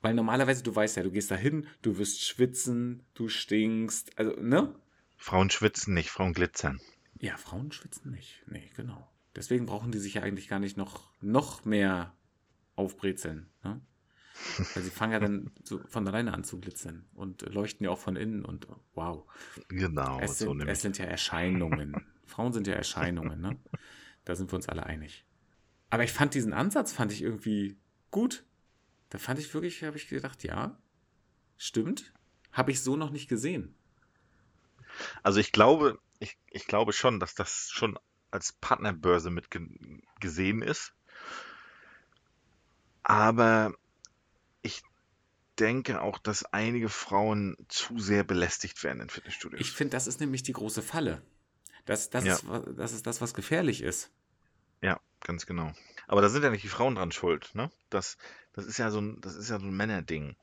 weil normalerweise du weißt ja, du gehst da hin, du wirst schwitzen, du stinkst, also, ne? Frauen schwitzen nicht, Frauen glitzern. Ja, Frauen schwitzen nicht. Nee, genau. Deswegen brauchen die sich ja eigentlich gar nicht noch, noch mehr aufbrezeln. Ne? Weil sie fangen ja dann so von alleine an zu glitzern und leuchten ja auch von innen und wow. Genau, Es so sind, nämlich. es sind ja Erscheinungen. Frauen sind ja Erscheinungen, ne? Da sind wir uns alle einig. Aber ich fand diesen Ansatz, fand ich irgendwie gut. Da fand ich wirklich, habe ich gedacht, ja, stimmt. Habe ich so noch nicht gesehen. Also ich glaube, ich, ich glaube schon, dass das schon als Partnerbörse mit ge gesehen ist. Aber ich denke auch, dass einige Frauen zu sehr belästigt werden in Fitnessstudios. Ich finde, das ist nämlich die große Falle. Das, das, Ja. ist, das ist das, was gefährlich ist. Ja, ganz genau. Aber da sind ja nicht die Frauen dran schuld, ne? Das, das ist ja so ein, das ist ja so ein Männerding.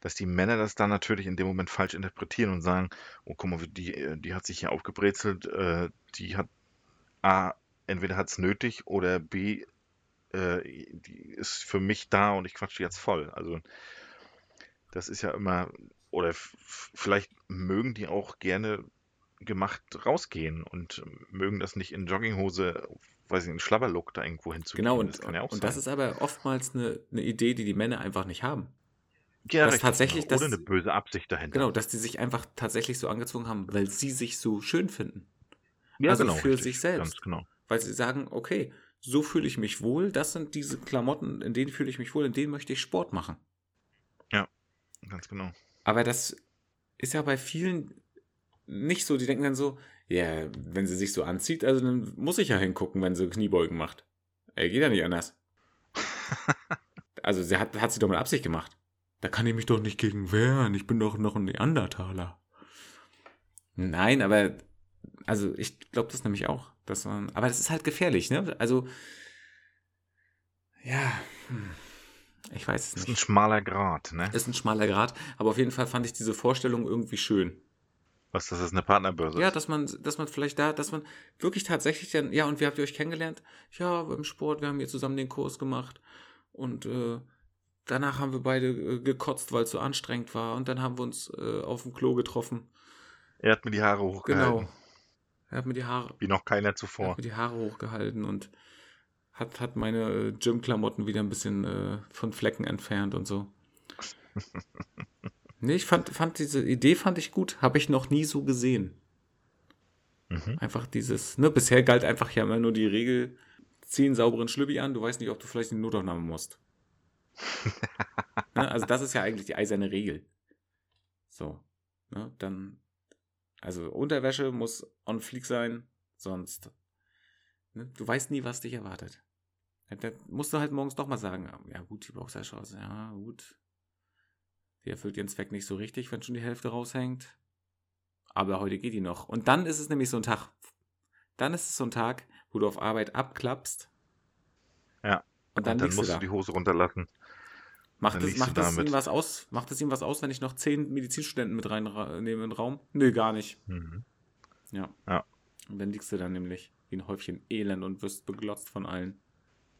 Dass die Männer das dann natürlich in dem Moment falsch interpretieren und sagen, oh, guck mal, die, äh, die hat sich hier aufgebrezelt, äh, die hat A, entweder hat es nötig oder B, äh, die ist für mich da und ich quatsch die jetzt voll. Also das ist ja immer, oder vielleicht mögen die auch gerne gemacht rausgehen und mögen das nicht in Jogginghose, weiß ich, in Schlabberlook da irgendwo hinzugehen. Genau, und, das kann ja auch und das ist aber oftmals eine, eine Idee, die die Männer einfach nicht haben. ja, das richtig, tatsächlich, genau. Oder das- eine böse Absicht dahinter. Genau, dass die sich einfach tatsächlich so angezogen haben, weil sie sich so schön finden. ja, also genau, für richtig, sich selbst. Ganz genau. Weil sie sagen, okay, so fühle ich mich wohl, das sind diese Klamotten, in denen fühle ich mich wohl, in denen möchte ich Sport machen. Ganz genau. Aber das ist ja bei vielen nicht so. Die denken dann so, ja, wenn sie sich so anzieht, also dann muss ich ja hingucken, wenn sie Kniebeugen macht. Ey, geht ja nicht anders. also sie hat, hat sie doch mit Absicht gemacht. Da kann ich mich doch nicht gegen wehren. Ich bin doch noch ein Neandertaler. Nein, aber also ich glaube das nämlich auch. Dass man, aber das ist halt gefährlich, ne? Also ja, hm, ich weiß es Das ist nicht. ein schmaler Grat, ne? Ist ein schmaler Grad, aber auf jeden Fall fand ich diese Vorstellung irgendwie schön. Was, dass das eine Partnerbörse Ja, ist. dass man, dass man vielleicht da, dass man wirklich tatsächlich dann, ja, und wie habt ihr euch kennengelernt? Ja, beim Sport, wir haben hier zusammen den Kurs gemacht und äh, danach haben wir beide äh, gekotzt, weil es so anstrengend war und dann haben wir uns äh, auf dem Klo getroffen. Er hat mir die Haare hochgehalten. Genau. Er hat mir die Haare, Wie noch keiner er zuvor. hat mir die Haare hochgehalten und hat, hat meine äh, Gym-Klamotten wieder ein bisschen äh, von Flecken entfernt und so. nee, ich fand, fand diese Idee fand ich gut. Habe ich noch nie so gesehen. Mhm. Einfach dieses, ne, bisher galt einfach ja immer nur die Regel, zieh einen sauberen Schlüppi an, du weißt nicht, ob du vielleicht in die Notaufnahme musst. ne, also das ist ja eigentlich die eiserne Regel. So, ne, dann, also Unterwäsche muss on fleek sein, sonst, ne, du weißt nie, was dich erwartet. Da musst du halt morgens doch mal sagen, ja gut, die Boxershorts, ja gut, die erfüllt ihren Zweck nicht so richtig, wenn schon die Hälfte raushängt. Aber heute geht die noch. Und dann ist es nämlich so ein Tag. Dann ist es so ein Tag, wo du auf Arbeit abklappst. Ja. Und dann, Und dann musst du da. die Hose runterlassen. Macht, dann es, macht, es ihm was aus? Macht es ihm was aus, wenn ich noch zehn Medizinstudenten mit reinnehme in den Raum? Nö, gar nicht. Mhm. Ja. Ja. Und dann liegst du da nämlich wie ein Häufchen Elend und wirst beglotzt von allen.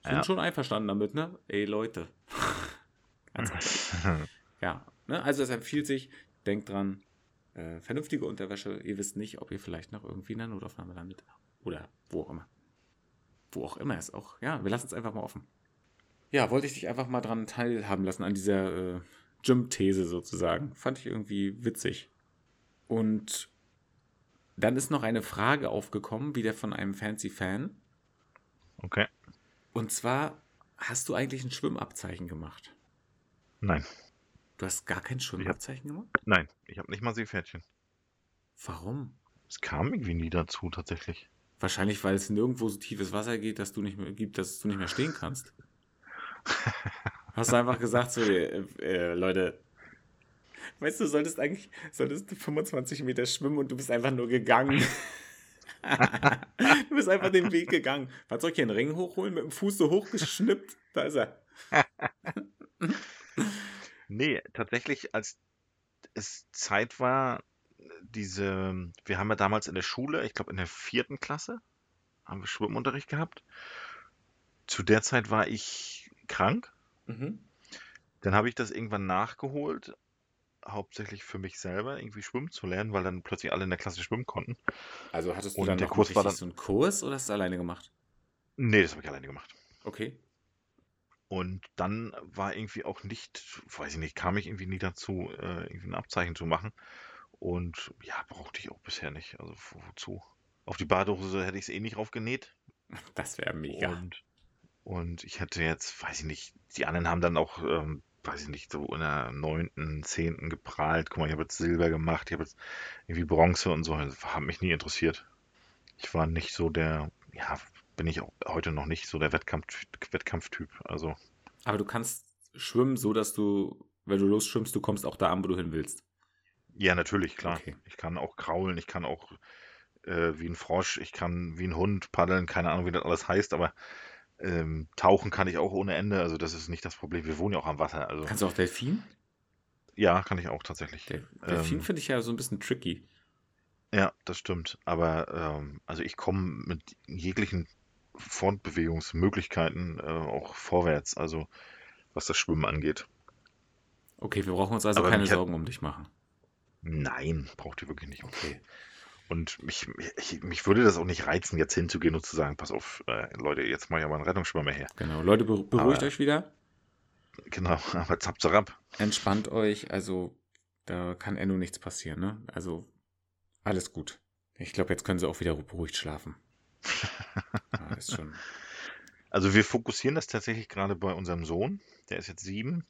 Sind Ja. schon einverstanden damit, ne? Ey, Leute. Ja, ne? also es empfiehlt sich, denkt dran, äh, vernünftige Unterwäsche. Ihr wisst nicht, ob ihr vielleicht noch irgendwie in der Notaufnahme landet. Oder wo auch immer. Wo auch immer ist auch. Ja, wir lassen es einfach mal offen. Ja, wollte ich dich einfach mal dran teilhaben lassen, an dieser äh, Gym-These sozusagen. Fand ich irgendwie witzig. Und dann ist noch eine Frage aufgekommen, wieder von einem fancy Fan. Okay. Und zwar, hast du eigentlich ein Schwimmabzeichen gemacht? Nein, Du hast gar kein Schwimmabzeichen gemacht? nein, ich habe nicht mal Seepferdchen. Warum? Es kam irgendwie nie dazu, tatsächlich. Wahrscheinlich, weil es nirgendwo so tiefes Wasser geht, dass du nicht mehr gibt, dass du nicht mehr stehen kannst. Hast du einfach gesagt, so, äh, äh, Leute, weißt du, solltest eigentlich, solltest du 25 Meter schwimmen und du bist einfach nur gegangen. du bist einfach den Weg gegangen. Was soll ich hier einen Ring hochholen? Mit dem Fuß so hochgeschnippt? Da ist er. Nee, tatsächlich, als es Zeit war, diese, wir haben ja damals in der Schule, ich glaube in der vierten Klasse, haben wir Schwimmunterricht gehabt. Zu der Zeit war ich krank. Mhm. Dann habe ich das irgendwann nachgeholt, hauptsächlich für mich selber, irgendwie schwimmen zu lernen, weil dann plötzlich alle in der Klasse schwimmen konnten. Also hattest du Und dann der noch Kurs war dann- so einen Kurs oder hast du es alleine gemacht? Nee, das habe ich alleine gemacht. Okay. Und dann war irgendwie auch nicht, weiß ich nicht, kam ich irgendwie nie dazu, äh, irgendwie ein Abzeichen zu machen. Und ja, brauchte ich auch bisher nicht. Also wo- wozu? Auf die Badehose hätte ich es eh nicht raufgenäht. Das wäre mega. Und, und ich hätte jetzt, weiß ich nicht, die anderen haben dann auch, ähm, weiß ich nicht, so in der neunten, zehnten geprahlt. Guck mal, ich habe jetzt Silber gemacht, ich habe jetzt irgendwie Bronze und so. Das hat mich nie interessiert. Ich war nicht so der, ja, bin ich auch heute noch nicht so der Wettkampf, Wettkampftyp. Also Aber du kannst schwimmen, so dass du, wenn du losschwimmst, du kommst auch da an, wo du hin willst. Ja, natürlich, klar. Okay. Ich kann auch kraulen, ich kann auch äh, wie ein Frosch, ich kann wie ein Hund paddeln, keine Ahnung, wie das alles heißt, aber ähm, tauchen kann ich auch ohne Ende, also das ist nicht das Problem. Wir wohnen ja auch am Wasser, also Kannst du auch Delfin? ja, kann ich auch tatsächlich. Del Delfin Ähm, finde ich ja so ein bisschen tricky. Ja, das stimmt. Aber ähm, also ich komme mit jeglichen Fortbewegungsmöglichkeiten äh, auch vorwärts, also was das Schwimmen angeht. Okay, wir brauchen uns also Aber keine hat- Sorgen um dich machen. Nein, braucht ihr wirklich nicht. Okay. Und mich, mich, mich würde das auch nicht reizen, jetzt hinzugehen und zu sagen, pass auf, äh, Leute, jetzt mache ich aber einen Rettungsschwimmer her. Genau. Leute, beru- beruhigt Aber- euch wieder. Genau, aber zap, zap. Entspannt euch. Also, da kann Enno nichts passieren, ne? Also, alles gut. Ich glaube, jetzt können sie auch wieder beruhigt schlafen. Ja, ist schon. Also wir fokussieren das tatsächlich gerade bei unserem Sohn, der ist jetzt sieben.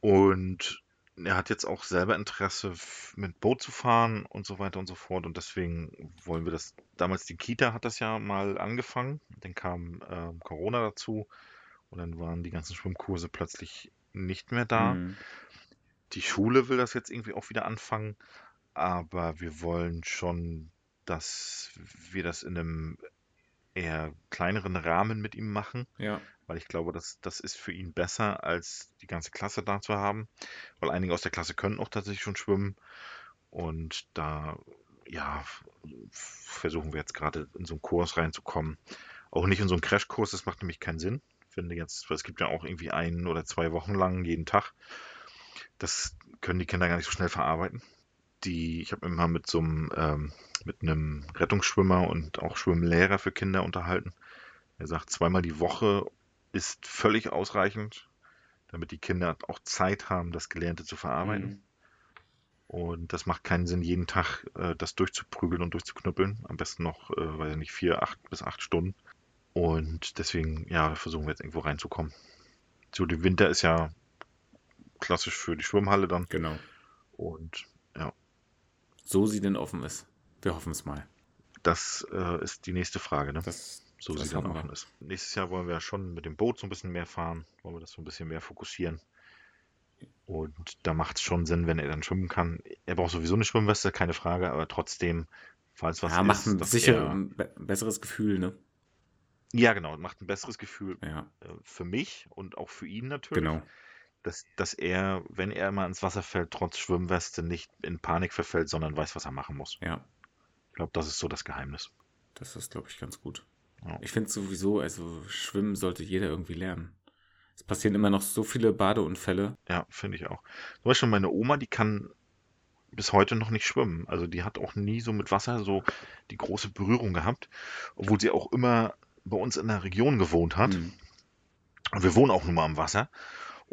Und er hat jetzt auch selber Interesse, mit Boot zu fahren und so weiter und so fort. Und deswegen wollen wir das. Damals die Kita hat das ja mal angefangen. Dann kam ähm, Corona dazu. Und dann waren die ganzen Schwimmkurse plötzlich nicht mehr da. Mhm. Die Schule will das jetzt irgendwie auch wieder anfangen, aber wir wollen schon, dass wir das in einem eher kleineren Rahmen mit ihm machen, Ja. weil ich glaube, dass das ist für ihn besser, als die ganze Klasse da zu haben, weil einige aus der Klasse können auch tatsächlich schon schwimmen und da, ja, versuchen wir jetzt gerade in so einen Kurs reinzukommen. Auch nicht in so einen Crashkurs, das macht nämlich keinen Sinn. Ich finde jetzt, weil es gibt ja auch irgendwie ein oder zwei Wochen lang jeden Tag. Das können die Kinder gar nicht so schnell verarbeiten. Die, ich habe immer mit so einem, ähm, mit einem Rettungsschwimmer und auch Schwimmlehrer für Kinder unterhalten. Er sagt, zweimal die Woche ist völlig ausreichend, damit die Kinder auch Zeit haben, das Gelernte zu verarbeiten. Mhm. Und das macht keinen Sinn, jeden Tag äh, das durchzuprügeln und durchzuknüppeln. Am besten noch, äh, weiß ich nicht, vier, acht bis acht Stunden. Und deswegen, ja, versuchen wir jetzt irgendwo reinzukommen. So, der Winter ist ja klassisch für die Schwimmhalle dann. Genau. Und So sie denn offen ist. Wir hoffen es mal. das äh, ist die nächste Frage, ne? Das, so das sie dann hoffen wir. offen ist. Nächstes Jahr wollen wir schon mit dem Boot so ein bisschen mehr fahren, wollen wir das so ein bisschen mehr fokussieren. Und da macht es schon Sinn, wenn er dann schwimmen kann. Er braucht sowieso eine Schwimmweste, keine Frage, aber trotzdem, falls was ja, ist, macht ein sicher er, ein be besseres Gefühl, ne? ja genau, macht ein besseres Gefühl Ja, äh, für mich und auch für ihn natürlich, genau. Dass, dass er, wenn er mal ins Wasser fällt, trotz Schwimmweste nicht in Panik verfällt, sondern weiß, was er machen muss. Ja, Ich glaube, das ist so das Geheimnis. das ist, glaube ich, ganz gut. Ja. Ich finde sowieso, also schwimmen sollte jeder irgendwie lernen. Es passieren immer noch so viele Badeunfälle. Ja, finde ich auch. Zum Beispiel meine Oma, die kann bis heute noch nicht schwimmen. Also die hat auch nie so mit Wasser so die große Berührung gehabt, obwohl sie auch immer bei uns in der Region gewohnt hat. Mhm. Und wir wohnen auch nun mal am Wasser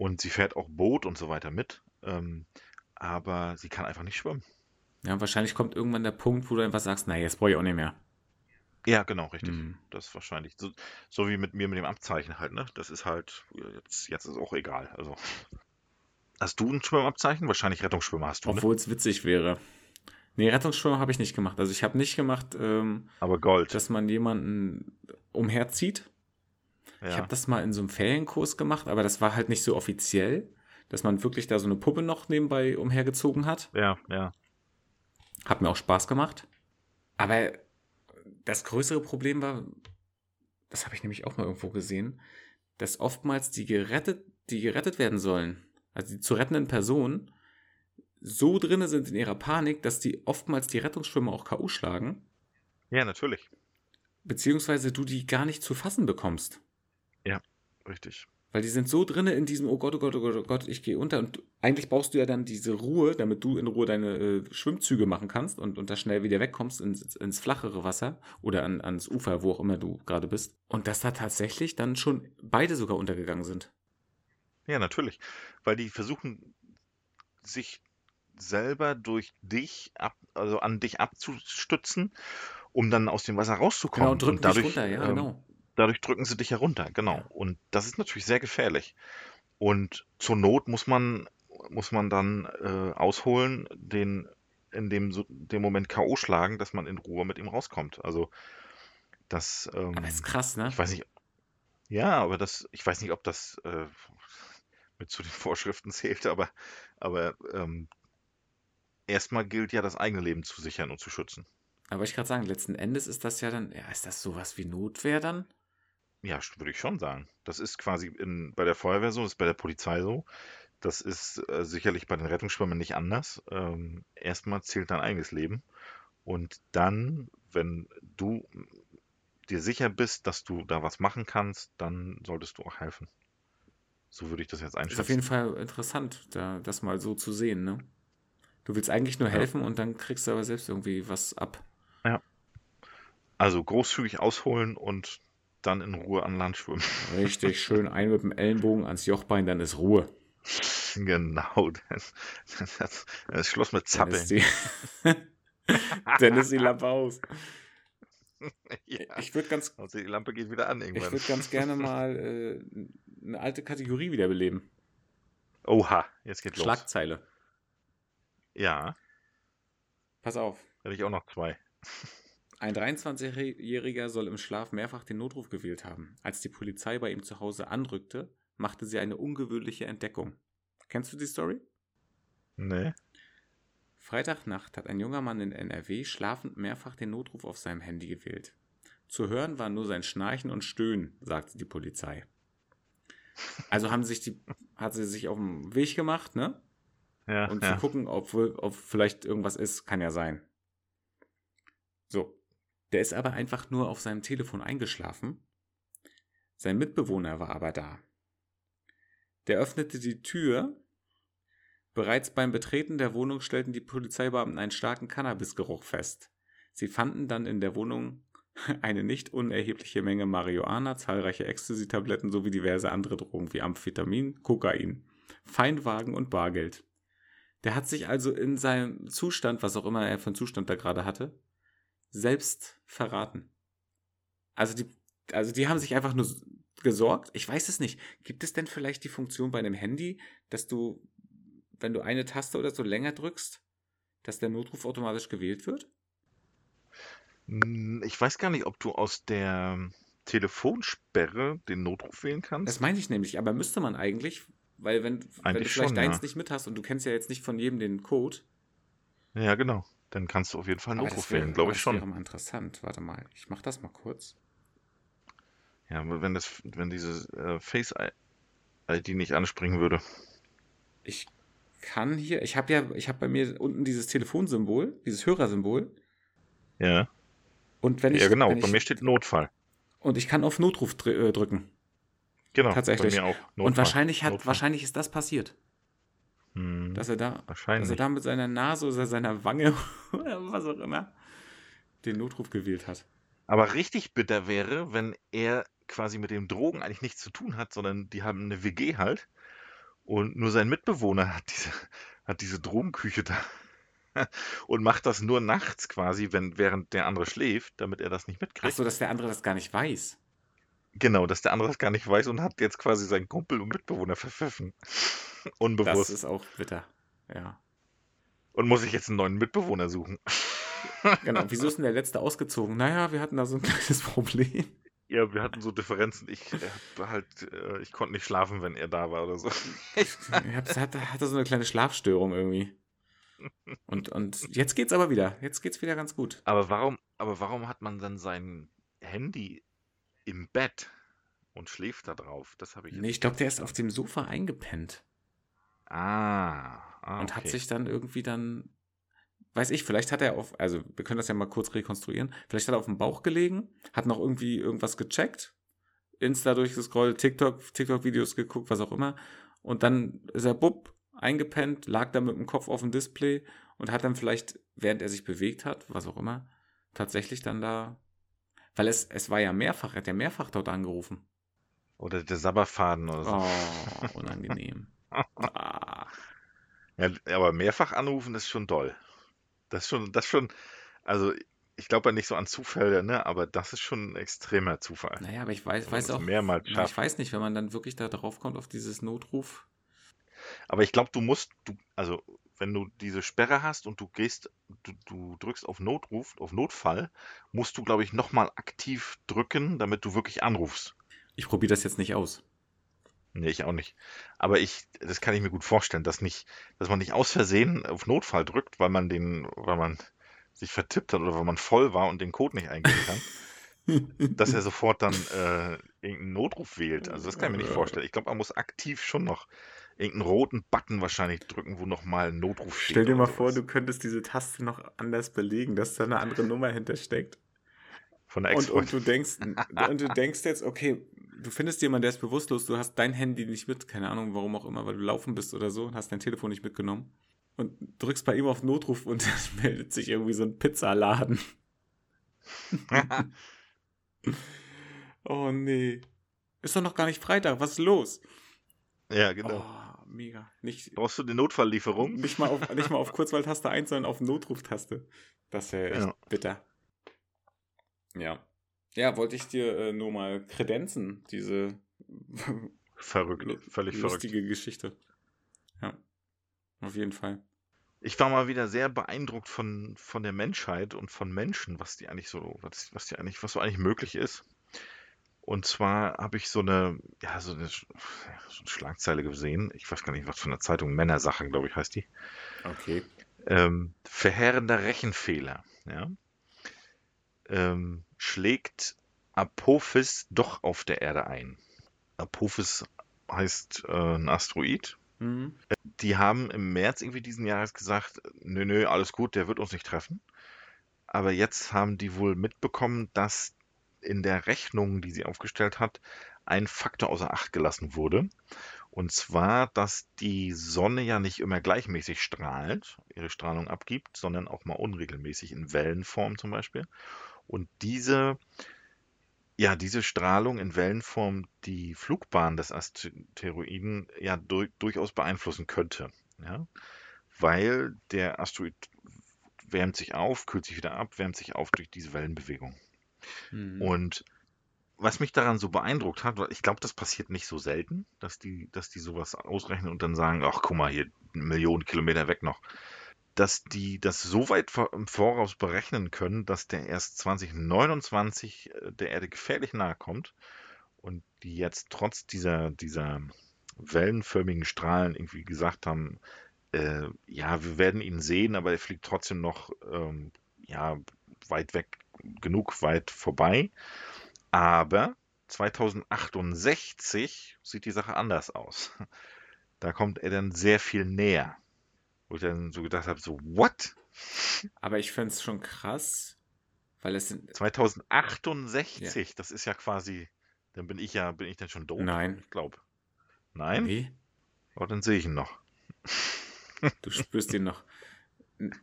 und sie fährt auch Boot und so weiter mit. Ähm, aber sie kann einfach nicht schwimmen. Ja, wahrscheinlich kommt irgendwann der Punkt, wo du einfach sagst, na, jetzt brauche ich auch nicht mehr. Ja, genau, richtig. Mhm. Das ist wahrscheinlich so, so wie mit mir mit dem Abzeichen halt, ne? Das ist halt, jetzt, jetzt ist auch egal. Also. Hast du ein Schwimmabzeichen? Wahrscheinlich Rettungsschwimmer hast du, ne? Obwohl es witzig wäre. Nee, Rettungsschwimmer habe ich nicht gemacht. Also ich habe nicht gemacht, ähm, Aber Gold. dass man jemanden umherzieht. Ich habe das mal in so einem Ferienkurs gemacht, aber das war halt nicht so offiziell, dass man wirklich da so eine Puppe noch nebenbei umhergezogen hat. Ja, ja. Hat mir auch Spaß gemacht. Aber das größere Problem war, das habe ich nämlich auch mal irgendwo gesehen, dass oftmals die gerettet, die gerettet werden sollen, also die zu rettenden Personen, so drinne sind in ihrer Panik, dass die oftmals die Rettungsschwimmer auch K.O. schlagen. Ja, natürlich. Beziehungsweise du die gar nicht zu fassen bekommst. Ja, richtig. Weil die sind so drinne in diesem, oh Gott, oh Gott, oh Gott, oh Gott, ich gehe unter. Und eigentlich brauchst du ja dann diese Ruhe, damit du in Ruhe deine äh, Schwimmzüge machen kannst und, und da schnell wieder wegkommst ins, ins flachere Wasser oder an, ans Ufer, wo auch immer du gerade bist. Und dass da tatsächlich dann schon beide sogar untergegangen sind. Ja, natürlich. Weil die versuchen, sich selber durch dich ab, also an dich abzustützen, um dann aus dem Wasser rauszukommen. Genau, und drücken und dadurch, dich runter, ja, ähm, genau. Dadurch drücken sie dich herunter, genau. Und das ist natürlich sehr gefährlich. Und zur Not muss man, muss man dann äh, ausholen, den in dem, so- dem Moment K.O. schlagen, dass man in Ruhe mit ihm rauskommt. Also das, ähm, Aber ist krass, ne? ich weiß nicht, ja, aber das, ich weiß nicht, ob das äh, mit zu den Vorschriften zählt, aber, aber ähm, erstmal gilt ja, das eigene Leben zu sichern und zu schützen. Aber ich gerade sagen, letzten Endes ist das ja dann, ja, ist das sowas wie Notwehr dann? Ja, würde ich schon sagen. Das ist quasi in, bei der Feuerwehr so, das ist bei der Polizei so. Das ist äh, sicherlich bei den Rettungsschwimmern nicht anders. Ähm, erstmal zählt dein eigenes Leben. Und dann, wenn du dir sicher bist, dass du da was machen kannst, dann solltest du auch helfen. So würde ich das jetzt Ist auf jeden einschätzen. Fall interessant, da, das mal so zu sehen, ne? Du willst eigentlich nur Ja. helfen und dann kriegst du aber selbst irgendwie was ab. Also großzügig ausholen und dann in Ruhe an Land schwimmen. Richtig schön ein mit dem Ellenbogen ans Jochbein, dann ist Ruhe. Genau. Das, das, das, Schluss mit Dann ist Zappeln. die, dann ist die Lampe aus. Ja. Ich würde ganz, Also die Lampe geht wieder an ich irgendwann. würd ganz gerne mal äh, eine alte Kategorie wiederbeleben. Oha, jetzt geht los. Schlagzeile. Ja, Pass auf. hätte ich auch noch zwei. Ein 23-Jähriger soll im Schlaf mehrfach den Notruf gewählt haben. Als die Polizei bei ihm zu Hause anrückte, machte sie eine ungewöhnliche Entdeckung. Kennst du die Story? Nee. Freitagnacht hat ein junger Mann in NRW schlafend mehrfach den Notruf auf seinem Handy gewählt. Zu hören war nur sein Schnarchen und Stöhnen, sagte die Polizei. Also haben sich die, hat sie sich auf den Weg gemacht, ne? Ja, Und ja. zu gucken, ob, ob vielleicht irgendwas ist, kann ja sein. So. Der ist aber einfach nur auf seinem Telefon eingeschlafen. Sein Mitbewohner war aber da. Der öffnete die Tür. Bereits beim Betreten der Wohnung stellten die Polizeibeamten einen starken Cannabisgeruch fest. Sie fanden dann in der Wohnung eine nicht unerhebliche Menge Marihuana, zahlreiche Ecstasy-Tabletten sowie diverse andere Drogen wie Amphetamin, Kokain, Feinwagen und Bargeld. Der hat sich also in seinem Zustand, was auch immer er für einen Zustand da gerade hatte, selbst verraten. Also die, also die haben sich einfach nur gesorgt. Ich weiß es nicht. Gibt es denn vielleicht die Funktion bei einem Handy, dass du, wenn du eine Taste oder so länger drückst, dass der Notruf automatisch gewählt wird? Hm, Ich weiß gar nicht, ob du aus der Telefonsperre den Notruf wählen kannst. Das meine ich nämlich, aber müsste man eigentlich, weil wenn, wenn du vielleicht schon, deins ja. nicht mit hast und du kennst ja jetzt nicht von jedem den Code. Ja, genau. Dann kannst du auf jeden Fall einen aber Notruf das wäre- wählen, glaube ich Das schon. wäre mal interessant. Warte mal, ich mach das mal kurz. Ja, wenn das, wenn diese äh, Face-ID nicht anspringen würde. Ich kann hier, ich habe ja, ich habe bei mir unten dieses Telefonsymbol, dieses Hörersymbol. Ja, Und wenn ich, ja genau. Bei ich, mir steht Notfall. und ich kann auf Notruf äh, drücken. Genau, Tatsächlich. bei mir auch. Notfall. Und wahrscheinlich hat, Notfall. wahrscheinlich ist das passiert, Hm, dass er da, dass wahrscheinlich. er da mit seiner Nase oder seiner Wange oder was auch immer den Notruf gewählt hat. Aber richtig bitter wäre, wenn er quasi mit dem Drogen eigentlich nichts zu tun hat, sondern die haben eine WG halt und nur sein Mitbewohner hat diese, hat diese Drogenküche da und macht das nur nachts quasi, wenn, während der andere schläft, damit er das nicht mitkriegt. so, dass der andere das gar nicht weiß. Genau, dass der andere das gar nicht weiß und hat jetzt quasi seinen Kumpel und Mitbewohner verpfiffen. Das Unbewusst. ist auch bitter. Ja. Und muss ich jetzt einen neuen Mitbewohner suchen. Genau. Wieso ist denn der letzte ausgezogen? Naja, wir hatten da so ein kleines Problem. Ja, wir hatten so Differenzen. Ich äh, halt, äh, ich konnte nicht schlafen, wenn er da war oder so. Ich hab- hatte, hatte so eine kleine Schlafstörung irgendwie. Und, und jetzt geht's aber wieder. Jetzt geht's wieder ganz gut. Aber warum, aber warum hat man dann sein Handy im Bett und schläft da drauf? Das habe ich jetzt. Nee, ich glaube, der ist auf dem Sofa eingepennt. Ah, Ah, und hat sich dann irgendwie dann, weiß ich, vielleicht hat er auf, also wir können das ja mal kurz rekonstruieren, vielleicht hat er auf dem Bauch gelegen, hat noch irgendwie irgendwas gecheckt, Insta durchgescrollt, TikTok, TikTok-Videos geguckt, was auch immer. Und dann ist er bupp, eingepennt, lag da mit dem Kopf auf dem Display und hat dann vielleicht, während er sich bewegt hat, was auch immer, tatsächlich dann da, weil es, es war ja mehrfach, er hat ja mehrfach dort angerufen. Oder der Sabberfaden oder so. Oh, unangenehm. ah. Ja, aber mehrfach anrufen ist schon doll. Das ist schon, das schon, also ich glaube ja nicht so an Zufälle, ne? aber das ist schon ein extremer Zufall. Naja, aber ich weiß, weiß auch, mehrmals ich weiß nicht, wenn man dann wirklich da drauf kommt auf dieses Notruf. Aber ich glaube, du musst, du, also wenn du diese Sperre hast und du gehst, du, du drückst auf Notruf, auf Notfall, musst du, glaube ich, nochmal aktiv drücken, damit du wirklich anrufst. Ich probiere das jetzt nicht aus. Nee, ich auch nicht. Aber ich, das kann ich mir gut vorstellen, dass nicht, dass man nicht aus Versehen auf Notfall drückt, weil man den, weil man sich vertippt hat oder weil man voll war und den Code nicht eingeben kann, dass er sofort dann äh, irgendeinen Notruf wählt. Also das kann ich mir nicht vorstellen. Ich glaube, man muss aktiv schon noch irgendeinen roten Button wahrscheinlich drücken, wo nochmal ein Notruf steht. Stell dir mal vor, du könntest diese Taste noch anders belegen, dass da eine andere Nummer hintersteckt. Von der und, und du denkst, und du denkst jetzt, okay, du findest jemanden, der ist bewusstlos, du hast dein Handy nicht mit, keine Ahnung, warum auch immer, weil du laufen bist oder so, hast dein Telefon nicht mitgenommen und drückst bei ihm auf Notruf und dann meldet sich irgendwie so ein Pizzaladen. oh nee. Ist doch noch gar nicht Freitag, was ist los? Ja, genau. Oh, mega. Nicht, Brauchst du die Notfalllieferung? Nicht mal auf, nicht mal auf Kurzwahltaste 1, sondern auf Notruftaste. Das wäre echt ja. bitter. Ja. Ja, wollte ich dir äh, nur mal kredenzen, diese verrückt, völlig lustige verrückt. Geschichte. Ja, auf jeden Fall. Ich war mal wieder sehr beeindruckt von, von der Menschheit und von Menschen, was die eigentlich so, was, was die eigentlich, was so eigentlich möglich ist. Und zwar habe ich so eine, ja, so eine, so eine Schlagzeile gesehen. Ich weiß gar nicht, was von der Zeitung Männersachen, glaube ich, heißt die. Okay. Ähm, verheerender Rechenfehler. Ja ähm, schlägt Apophis doch auf der Erde ein. Apophis heißt äh, ein Asteroid. Mhm. Die haben im März irgendwie diesen Jahres gesagt, nö, nö, alles gut, der wird uns nicht treffen. Aber jetzt haben die wohl mitbekommen, dass in der Rechnung, die sie aufgestellt hat, ein Faktor außer Acht gelassen wurde. Und zwar, dass die Sonne ja nicht immer gleichmäßig strahlt, ihre Strahlung abgibt, sondern auch mal unregelmäßig in Wellenform zum Beispiel und diese, ja, diese Strahlung in Wellenform die Flugbahn des Asteroiden ja du durchaus beeinflussen könnte. Ja? Weil der Asteroid wärmt sich auf, kühlt sich wieder ab, wärmt sich auf durch diese Wellenbewegung. Mhm. Und was mich daran so beeindruckt hat, ich glaube, das passiert nicht so selten, dass die, dass die sowas ausrechnen und dann sagen, ach guck mal, hier Millionen Kilometer weg noch dass die das so weit im Voraus berechnen können, dass der erst 2029 äh, der Erde gefährlich nahe kommt und die jetzt trotz dieser, dieser wellenförmigen Strahlen irgendwie gesagt haben, äh, ja, wir werden ihn sehen, aber er fliegt trotzdem noch ähm, ja, weit weg, genug weit vorbei. Aber 2068 sieht die Sache anders aus. Da kommt er dann sehr viel näher. Wo ich dann so gedacht habe, so, what? Aber ich finde es schon krass, weil es sind. 2068, ja. das ist ja quasi, dann bin ich ja, bin ich dann schon doof. Nein. Ich glaube. Nein? Wie? Oh, dann sehe ich ihn noch. Du spürst ihn noch.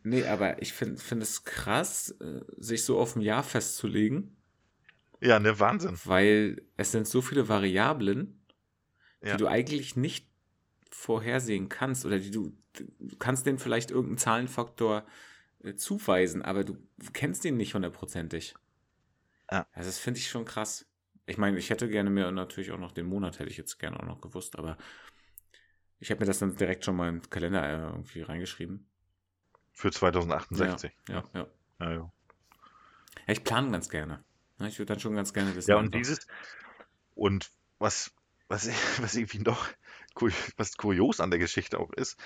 Nee, aber ich finde find es krass, äh, sich so auf ein Jahr festzulegen. Ja, ne, Wahnsinn. Weil es sind so viele Variablen, die ja. du eigentlich nicht vorhersehen kannst oder die du, du kannst denen vielleicht irgendeinen Zahlenfaktor äh, zuweisen, aber du kennst den nicht hundertprozentig. Ja. Also das finde ich schon krass. Ich meine, ich hätte gerne mir natürlich auch noch den Monat hätte ich jetzt gerne auch noch gewusst, aber ich habe mir das dann direkt schon mal im Kalender äh, irgendwie reingeschrieben. Für 2068. Ja, ja, ja. ja, ich plane ganz gerne. Ich würde dann schon ganz gerne wissen. Ja, und dieses, und was, was, was irgendwie noch was kurios an der Geschichte auch ist,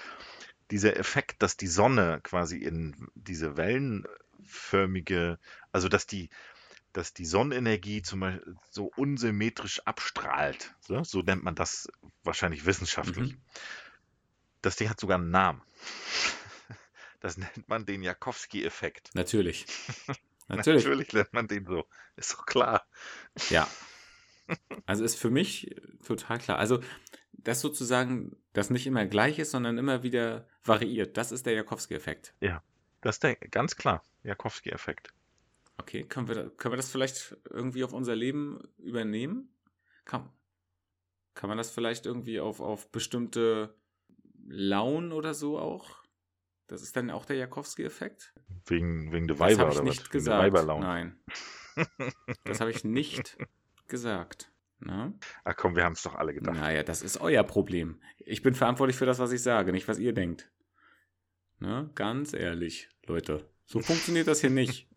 dieser Effekt, dass die Sonne quasi in diese wellenförmige, also dass die, dass die Sonnenenergie zum Beispiel so unsymmetrisch abstrahlt. So, so nennt man das wahrscheinlich wissenschaftlich. Mhm. das Ding hat sogar einen Namen. Das nennt man den Jakowski-Effekt. Natürlich. Natürlich. Natürlich nennt man den so. Ist doch klar. Ja. Also ist für mich total klar. Also, dass sozusagen das nicht immer gleich ist, sondern immer wieder variiert. Das ist der Jakowski-Effekt. Ja, das ist der, ganz klar. Jakowski-Effekt. Okay, können wir, können wir das vielleicht irgendwie auf unser Leben übernehmen? Kann, kann man das vielleicht irgendwie auf, auf bestimmte Launen oder so auch? Das ist dann auch der Jakowski-Effekt? Wegen, wegen der Das Weiber habe ich oder nicht was? gesagt. Nein. Das habe ich nicht gesagt. Na? Ach komm, wir haben es doch alle gedacht. Naja, das ist euer Problem. Ich bin verantwortlich für das, was ich sage, nicht was ihr denkt. Ne? Ganz ehrlich, Leute. So funktioniert das hier nicht.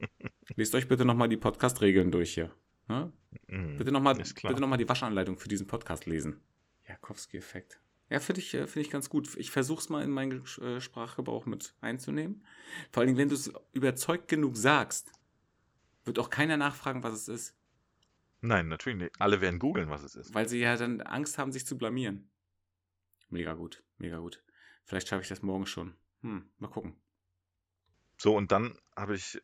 Lest euch bitte nochmal die Podcast-Regeln durch hier. Ne? Mhm, Bitte nochmal noch mal die Waschanleitung für diesen Podcast lesen. Jakowski-Effekt. Ja, finde ich, äh, find ich ganz gut. Ich versuche es mal in meinen äh, Sprachgebrauch mit einzunehmen. Vor allem, wenn du es überzeugt genug sagst, wird auch keiner nachfragen, was es ist. Nein, natürlich nicht. Alle werden googeln, was es ist. Weil sie ja dann Angst haben, sich zu blamieren. Mega gut, mega gut. Vielleicht schaffe ich das morgen schon. Hm, mal gucken. So, und dann habe ich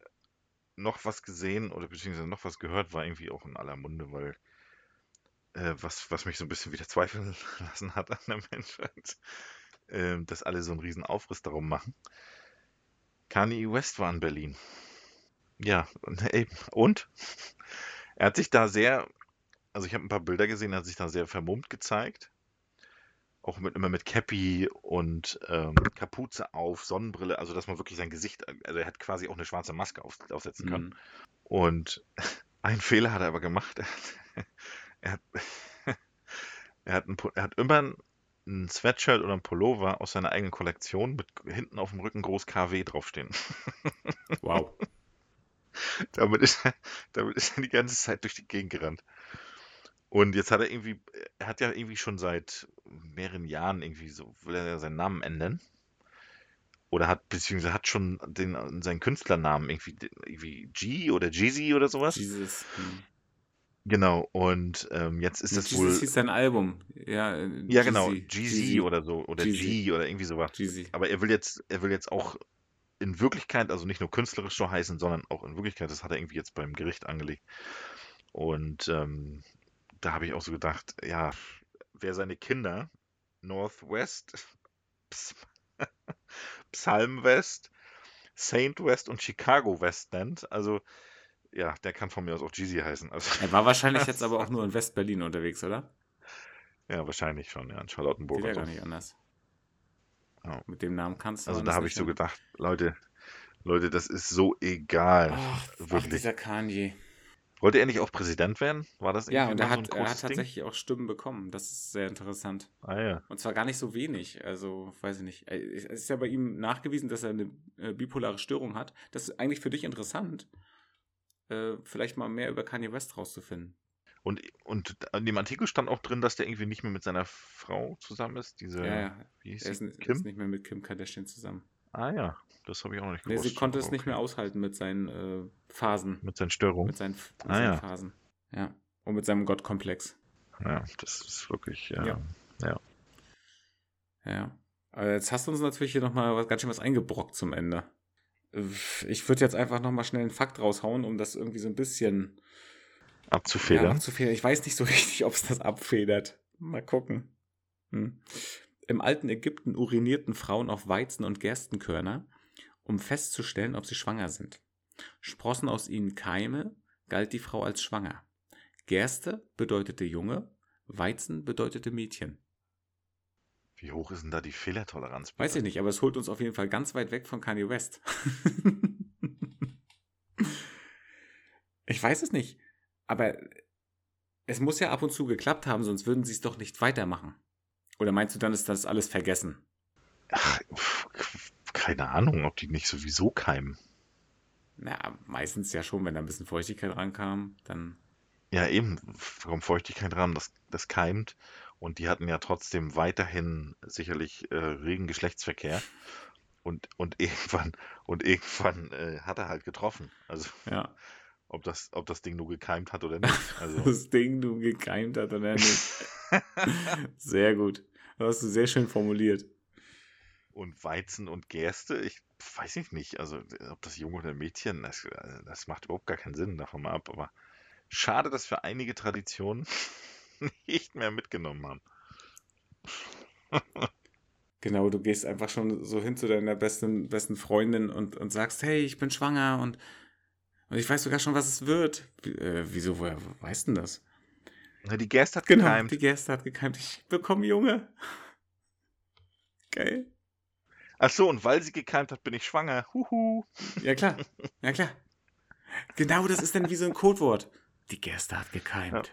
noch was gesehen oder beziehungsweise noch was gehört, war irgendwie auch in aller Munde, weil äh, was, was mich so ein bisschen wieder zweifeln lassen hat an der Menschheit, äh, dass alle so einen riesen Aufriss darum machen. Kanye West war in Berlin. Ja, und, ey, und? Er hat sich da sehr, also ich habe ein paar Bilder gesehen, er hat sich da sehr vermummt gezeigt. Auch mit, immer mit Cappy und ähm, Kapuze auf, Sonnenbrille, also dass man wirklich sein Gesicht, also er hat quasi auch eine schwarze Maske auf, aufsetzen können. Mhm. Und einen Fehler hat er aber gemacht. Er hat, er hat, ein, er hat immer ein, ein Sweatshirt oder ein Pullover aus seiner eigenen Kollektion mit hinten auf dem Rücken groß KW draufstehen. Wow. Damit ist, er, damit ist er die ganze Zeit durch die Gegend gerannt. Und jetzt hat er irgendwie, er hat ja irgendwie schon seit mehreren Jahren irgendwie so, will er ja seinen Namen ändern. Oder hat, beziehungsweise hat schon den, seinen Künstlernamen irgendwie, irgendwie G oder Jeezy oder sowas. Jesus. Hm. Genau, und ähm, jetzt ist das Jesus wohl, hieß sein Album. Ja, äh, ja genau. Jeezy oder so, oder Jeezy. G oder irgendwie sowas. Jeezy. Aber er will jetzt, er will jetzt auch in Wirklichkeit, also nicht nur künstlerisch so heißen, sondern auch in Wirklichkeit, das hat er irgendwie jetzt beim Gericht angelegt. Und ähm, da habe ich auch so gedacht, ja, wer seine Kinder Northwest, Ps Psalm West, Saint West und Chicago West nennt, also ja, der kann von mir aus auch Jeezy heißen. Also, Er war wahrscheinlich jetzt aber auch nur in West-Berlin unterwegs, oder? ja, wahrscheinlich schon, ja, in Charlottenburg Geht ja so. gar nicht anders. Ja. Mit dem Namen kannst du Also da habe ich so gedacht, Leute, Leute, das ist so egal. Ach, ach, wirklich. dieser Kanye. Wollte er nicht auch Präsident werden? War das Ja, irgendwie und er hat, so er hat großes Ding? tatsächlich auch Stimmen bekommen. Das ist sehr interessant. Ah ja. Und zwar gar nicht so wenig. Also, weiß ich nicht. Äh, Es ist ja bei ihm nachgewiesen, dass er eine äh, bipolare Störung hat. Das ist eigentlich für dich interessant, äh, vielleicht mal mehr über Kanye West rauszufinden. Und, und in dem Artikel stand auch drin, dass der irgendwie nicht mehr mit seiner Frau zusammen ist. Diese, Ja, ja. wie hieß Er ist, sie? ist Kim? nicht mehr mit Kim Kardashian zusammen. Ah ja, das habe ich auch noch nicht Nee, gewusst. sie konnte es aber nicht mehr okay. aushalten mit seinen äh, Phasen. Mit seinen Störungen. Mit seinen, mit Ah, seinen ja. Phasen. Ja. Und mit seinem Gottkomplex. Ja, das ist wirklich, ja. Ja. ja. Ja. Aber jetzt hast du uns natürlich hier nochmal was, ganz schön was eingebrockt zum Ende. Ich würde jetzt einfach nochmal schnell einen Fakt raushauen, um das irgendwie so ein bisschen ja, Abzufedern. abzufedern. Ich weiß nicht so richtig, ob es das abfedert. Mal gucken. Hm. Im alten Ägypten urinierten Frauen auf Weizen- und Gerstenkörner, um festzustellen, ob sie schwanger sind. Sprossen aus ihnen Keime, galt die Frau als schwanger. Gerste bedeutete Junge, Weizen bedeutete Mädchen. Wie hoch ist denn da die Fehlertoleranz? Weiß ich nicht, aber es holt uns auf jeden Fall ganz weit weg von Kanye West. ich weiß es nicht. Aber es muss ja ab und zu geklappt haben, sonst würden sie es doch nicht weitermachen. Oder meinst du, dann ist das alles vergessen? Ach, keine Ahnung, ob die nicht sowieso keimen. Na, meistens ja schon, wenn da ein bisschen Feuchtigkeit rankam, dann. Ja, eben, kommt Feuchtigkeit ran, das, das keimt. Und die hatten ja trotzdem weiterhin sicherlich äh, regen Geschlechtsverkehr. Und, und irgendwann, und irgendwann äh, hat er halt getroffen. Also, Ja, ob das, ob das Ding nur gekeimt hat oder nicht. Also, das Ding, du gekeimt hat oder nicht. Sehr gut. Das hast du sehr schön formuliert. Und Weizen und Gerste, ich weiß ich nicht, also ob das Junge oder Mädchen, das, das macht überhaupt gar keinen Sinn davon mal ab, aber schade, dass wir einige Traditionen nicht mehr mitgenommen haben. Genau, du gehst einfach schon so hin zu deiner besten, besten Freundin und, und sagst, hey, ich bin schwanger und, und ich weiß sogar schon, was es wird. Äh, wieso, woher weißt du denn das? Na, die Gerste hat Genau, gekeimt. die Gerste hat gekeimt. Ich bekomme Junge. Geil. Ach so, und weil sie gekeimt hat, bin ich schwanger. Huhu. Ja, klar. Ja, klar. Genau, das ist dann wie so ein Codewort. Die Gerste hat gekeimt.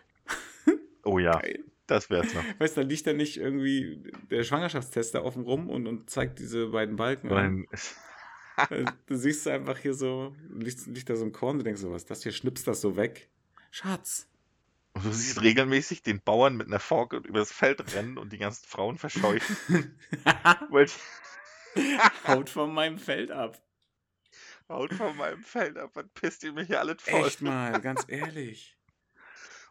Oh ja, Geil. das wär's noch. Weißt du, da liegt dann nicht irgendwie der Schwangerschaftstester offen rum und, und zeigt diese beiden Balken an. Äh, Du siehst einfach hier so, liegt, liegt da so ein Korn, du denkst so, was das hier, schnippst das so weg. Schatz. und du siehst regelmäßig den Bauern mit einer Forke übers Feld rennen und die ganzen Frauen verscheuchen. Haut von meinem Feld ab. Haut von meinem Feld ab, was pisst ihr mich hier alles voll? Echt mal, ganz ehrlich.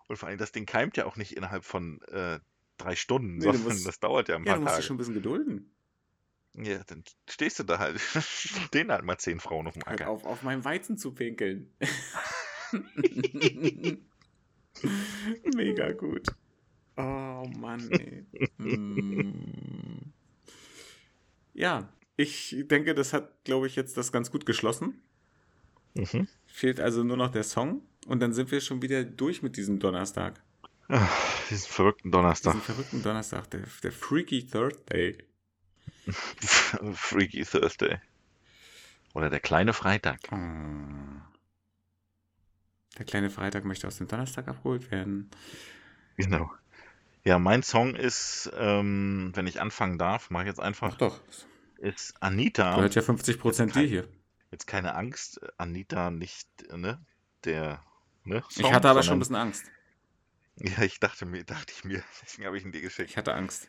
Und vor allem, das Ding keimt ja auch nicht innerhalb von äh, drei Stunden, Nee, sondern musst- das dauert ja ein Ja, paar du musst dich Tage. schon ein bisschen gedulden. Ja, dann stehst du da halt. Stehen halt mal zehn Frauen auf dem Halt Acker. auf, auf meinem Weizen zu pinkeln. Mega gut. Oh Mann, ey. Hm. Ja, ich denke, das hat, glaube ich, jetzt das ganz gut geschlossen. Mhm. Fehlt also nur noch der Song und dann sind wir schon wieder durch mit diesem Donnerstag. Ah, diesen verrückten Donnerstag. Diesen verrückten Donnerstag, der, der Freaky Thursday. Freaky Thursday. Oder der kleine Freitag. Oh. Der kleine Freitag möchte aus dem Donnerstag abgeholt werden. Genau. Ja, mein Song ist, ähm, wenn ich anfangen darf, mache ich jetzt Ach einfach, doch, ist Anita. gehört ja 50% dir hier. Jetzt keine Angst, Anita nicht, ne, der, ne, Ich Song, hatte aber schon ein bisschen Angst. Ja, ich dachte mir, dachte ich mir, deswegen habe ich ihn dir geschickt. Ich hatte Angst.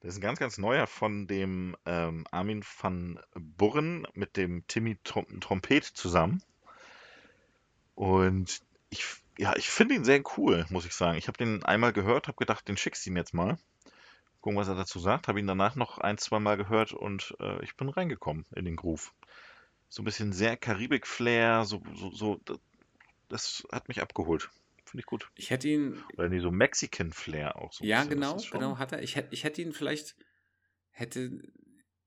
Das ist ein ganz, ganz neuer von dem ähm, Armin van Burren mit dem Timmy Trom Trompet zusammen. Und ich, ja, ich finde ihn sehr cool, muss ich sagen. Ich habe den einmal gehört, habe gedacht, den schickst du ihm jetzt mal. Gucken, was er dazu sagt. Habe ihn danach noch ein, zwei Mal gehört und äh, ich bin reingekommen in den Groove. So ein bisschen sehr Karibik-Flair, so, so, so, das, hat mich abgeholt. Finde ich gut. Ich hätte ihn, Oder nee, so Mexican-Flair auch so. ja genau, genau hat er. Ich hätte, ich hätte ihn vielleicht, hätte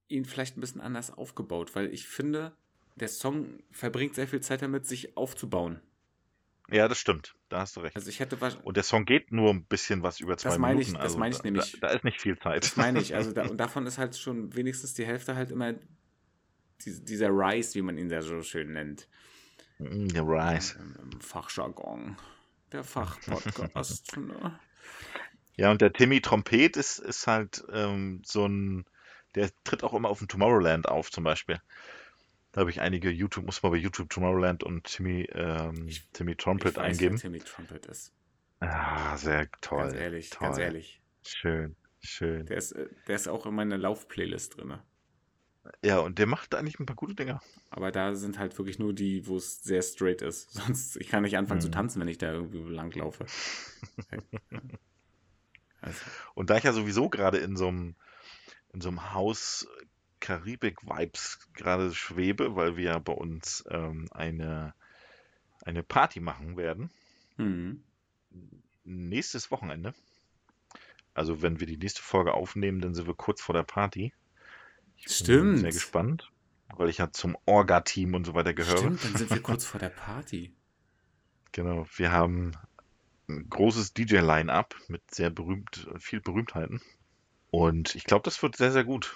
ihn vielleicht ein bisschen anders aufgebaut, weil ich finde, der Song verbringt sehr viel Zeit damit, sich aufzubauen. Ja, das stimmt. Da hast du recht. Also ich hätte was, Und der Song geht nur ein bisschen was über zwei Das meine ich- Minuten. das also meine ich da, nämlich. Da, da ist nicht viel Zeit. das meine ich, also da, und davon ist halt schon wenigstens die Hälfte halt immer die, dieser Rise, wie man ihn da so schön nennt. Mm, Der Rise. Im, im Fachjargon. Der Fachpodcast. ne? Ja, und der Timmy Trompet ist, ist halt ähm, so ein, der tritt auch immer auf dem Tomorrowland auf, zum Beispiel. Da habe ich einige YouTube, muss man bei YouTube Tomorrowland und Timmy, ähm, Ich- Timmy Trumpet ich weiß, eingeben. wer Timmy Trumpet ist. Ah, sehr toll. ganz ehrlich, toll. ganz ehrlich. Schön, schön. Der ist, äh, der ist auch in meiner Laufplaylist drin. Ja, und der macht eigentlich ein paar gute Dinger. Aber da sind halt wirklich nur die, wo es sehr straight ist. Sonst, ich kann nicht anfangen zu Mhm. tanzen, wenn ich da irgendwie langlaufe. also, Und da ich ja sowieso gerade in so einem in so einem Haus Karibik-Vibes gerade schwebe, weil wir ja bei uns ähm, eine, eine Party machen werden, hm. nächstes Wochenende. Also wenn wir die nächste Folge aufnehmen, dann sind wir kurz vor der Party. Ich bin Stimmt. sehr gespannt, weil ich ja zum Orga-Team und so weiter gehöre. Stimmt, dann sind wir kurz vor der Party. Genau, wir haben ein großes DJ-Line-Up mit sehr berühmt, viel Berühmtheiten. Und ich glaube, das wird sehr, sehr gut.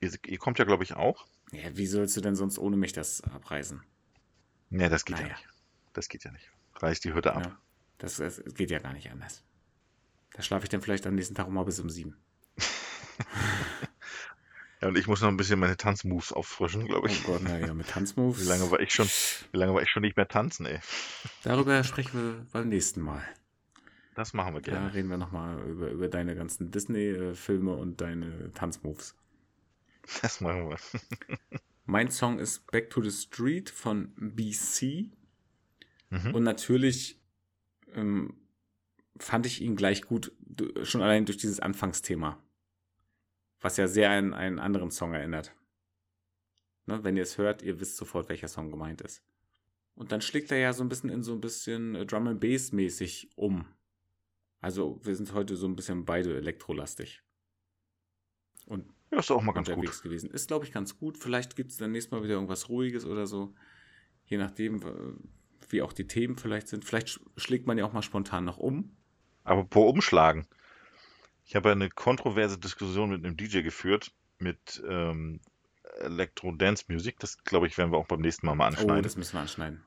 Ihr, ihr kommt ja, glaube ich, auch. Ja, wie sollst du denn sonst ohne mich das abreißen? Nee, das geht ja Naja. nicht. Das geht ja nicht. Reiß die Hütte ab. Ja, das, das geht ja gar nicht anders. Da schlafe ich dann vielleicht am nächsten Tag auch mal bis um sieben. Ja, und ich muss noch ein bisschen meine Tanzmoves auffrischen, glaube Oh ich. Gott, naja, mit Tanzmoves. Wie lange war ich schon, wie lange war ich schon nicht mehr tanzen, ey? Darüber sprechen wir beim nächsten Mal. Das machen wir Da gerne. reden wir nochmal über, über deine ganzen Disney-Filme und deine Tanzmoves. Das machen wir. Mein Song ist Back to the Street von BC. Mhm. Und natürlich ähm, fand ich ihn gleich gut, schon allein durch dieses Anfangsthema. Was ja sehr an einen anderen Song erinnert. Ne, wenn ihr es hört, ihr wisst sofort, welcher Song gemeint ist. Und dann schlägt er ja so ein bisschen in so ein bisschen äh, Drum and Bass mäßig um. Also wir sind heute so ein bisschen beide elektrolastig. Und ja, ist auch mal ganz gut gewesen. Ist, glaube ich, ganz gut. Vielleicht gibt es dann nächstes Mal wieder irgendwas Ruhiges oder so. Je nachdem, wie auch die Themen vielleicht sind. Vielleicht schlägt man ja auch mal spontan noch um. Aber pro Umschlagen. Ich habe eine kontroverse Diskussion mit einem DJ geführt mit ähm, Elektro-Dance-Music. Das, glaube ich, werden wir auch beim nächsten Mal mal anschneiden. Oh, das müssen wir anschneiden.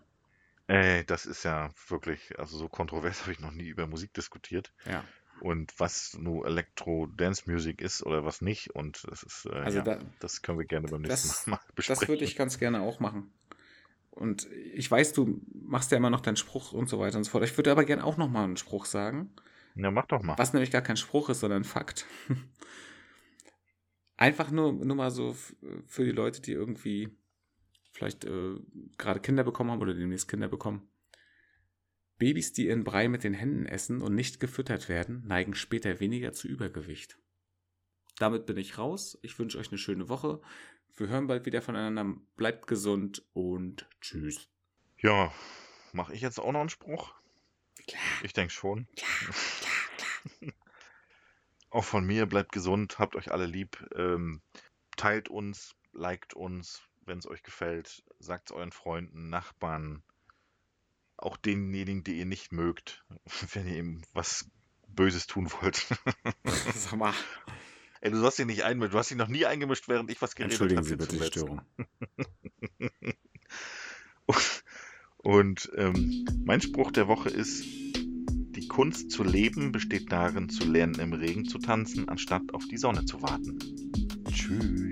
Ey, das ist ja wirklich, also so kontrovers habe ich noch nie über Musik diskutiert. Ja. Und was nur Elektro-Dance-Music ist oder was nicht. Und das ist, äh, also ja, da, das können wir gerne beim nächsten das, Mal besprechen. Das würde ich ganz gerne auch machen. Und ich weiß, du machst ja immer noch deinen Spruch und so weiter und so fort. Ich würde aber gerne auch noch mal einen Spruch sagen. Ja, mach doch mal. Was nämlich gar kein Spruch ist, sondern ein Fakt. Einfach nur, nur mal so für die Leute, die irgendwie vielleicht äh, gerade Kinder bekommen haben oder demnächst Kinder bekommen. Babys, die ihren Brei mit den Händen essen und nicht gefüttert werden, neigen später weniger zu Übergewicht. Damit bin ich raus. Ich wünsche euch eine schöne Woche. Wir hören bald wieder voneinander. Bleibt gesund und tschüss. Ja, mache ich jetzt auch noch einen Spruch? Klar. Ich denke schon. Klar, klar, klar. auch von mir, bleibt gesund, habt euch alle lieb. Ähm, teilt uns, liked uns, wenn es euch gefällt. Sagt es euren Freunden, Nachbarn, auch denjenigen, die ihr nicht mögt, wenn ihr ihm was Böses tun wollt. Sag mal. Ey, du hast dich nicht einmischt. Du hast dich noch nie eingemischt, während ich was geredet habe. Entschuldigen Sie bitte die Störung. Und ähm, mein Spruch der Woche ist, die Kunst zu leben besteht darin, zu lernen, im Regen zu tanzen, anstatt auf die Sonne zu warten. Tschüss.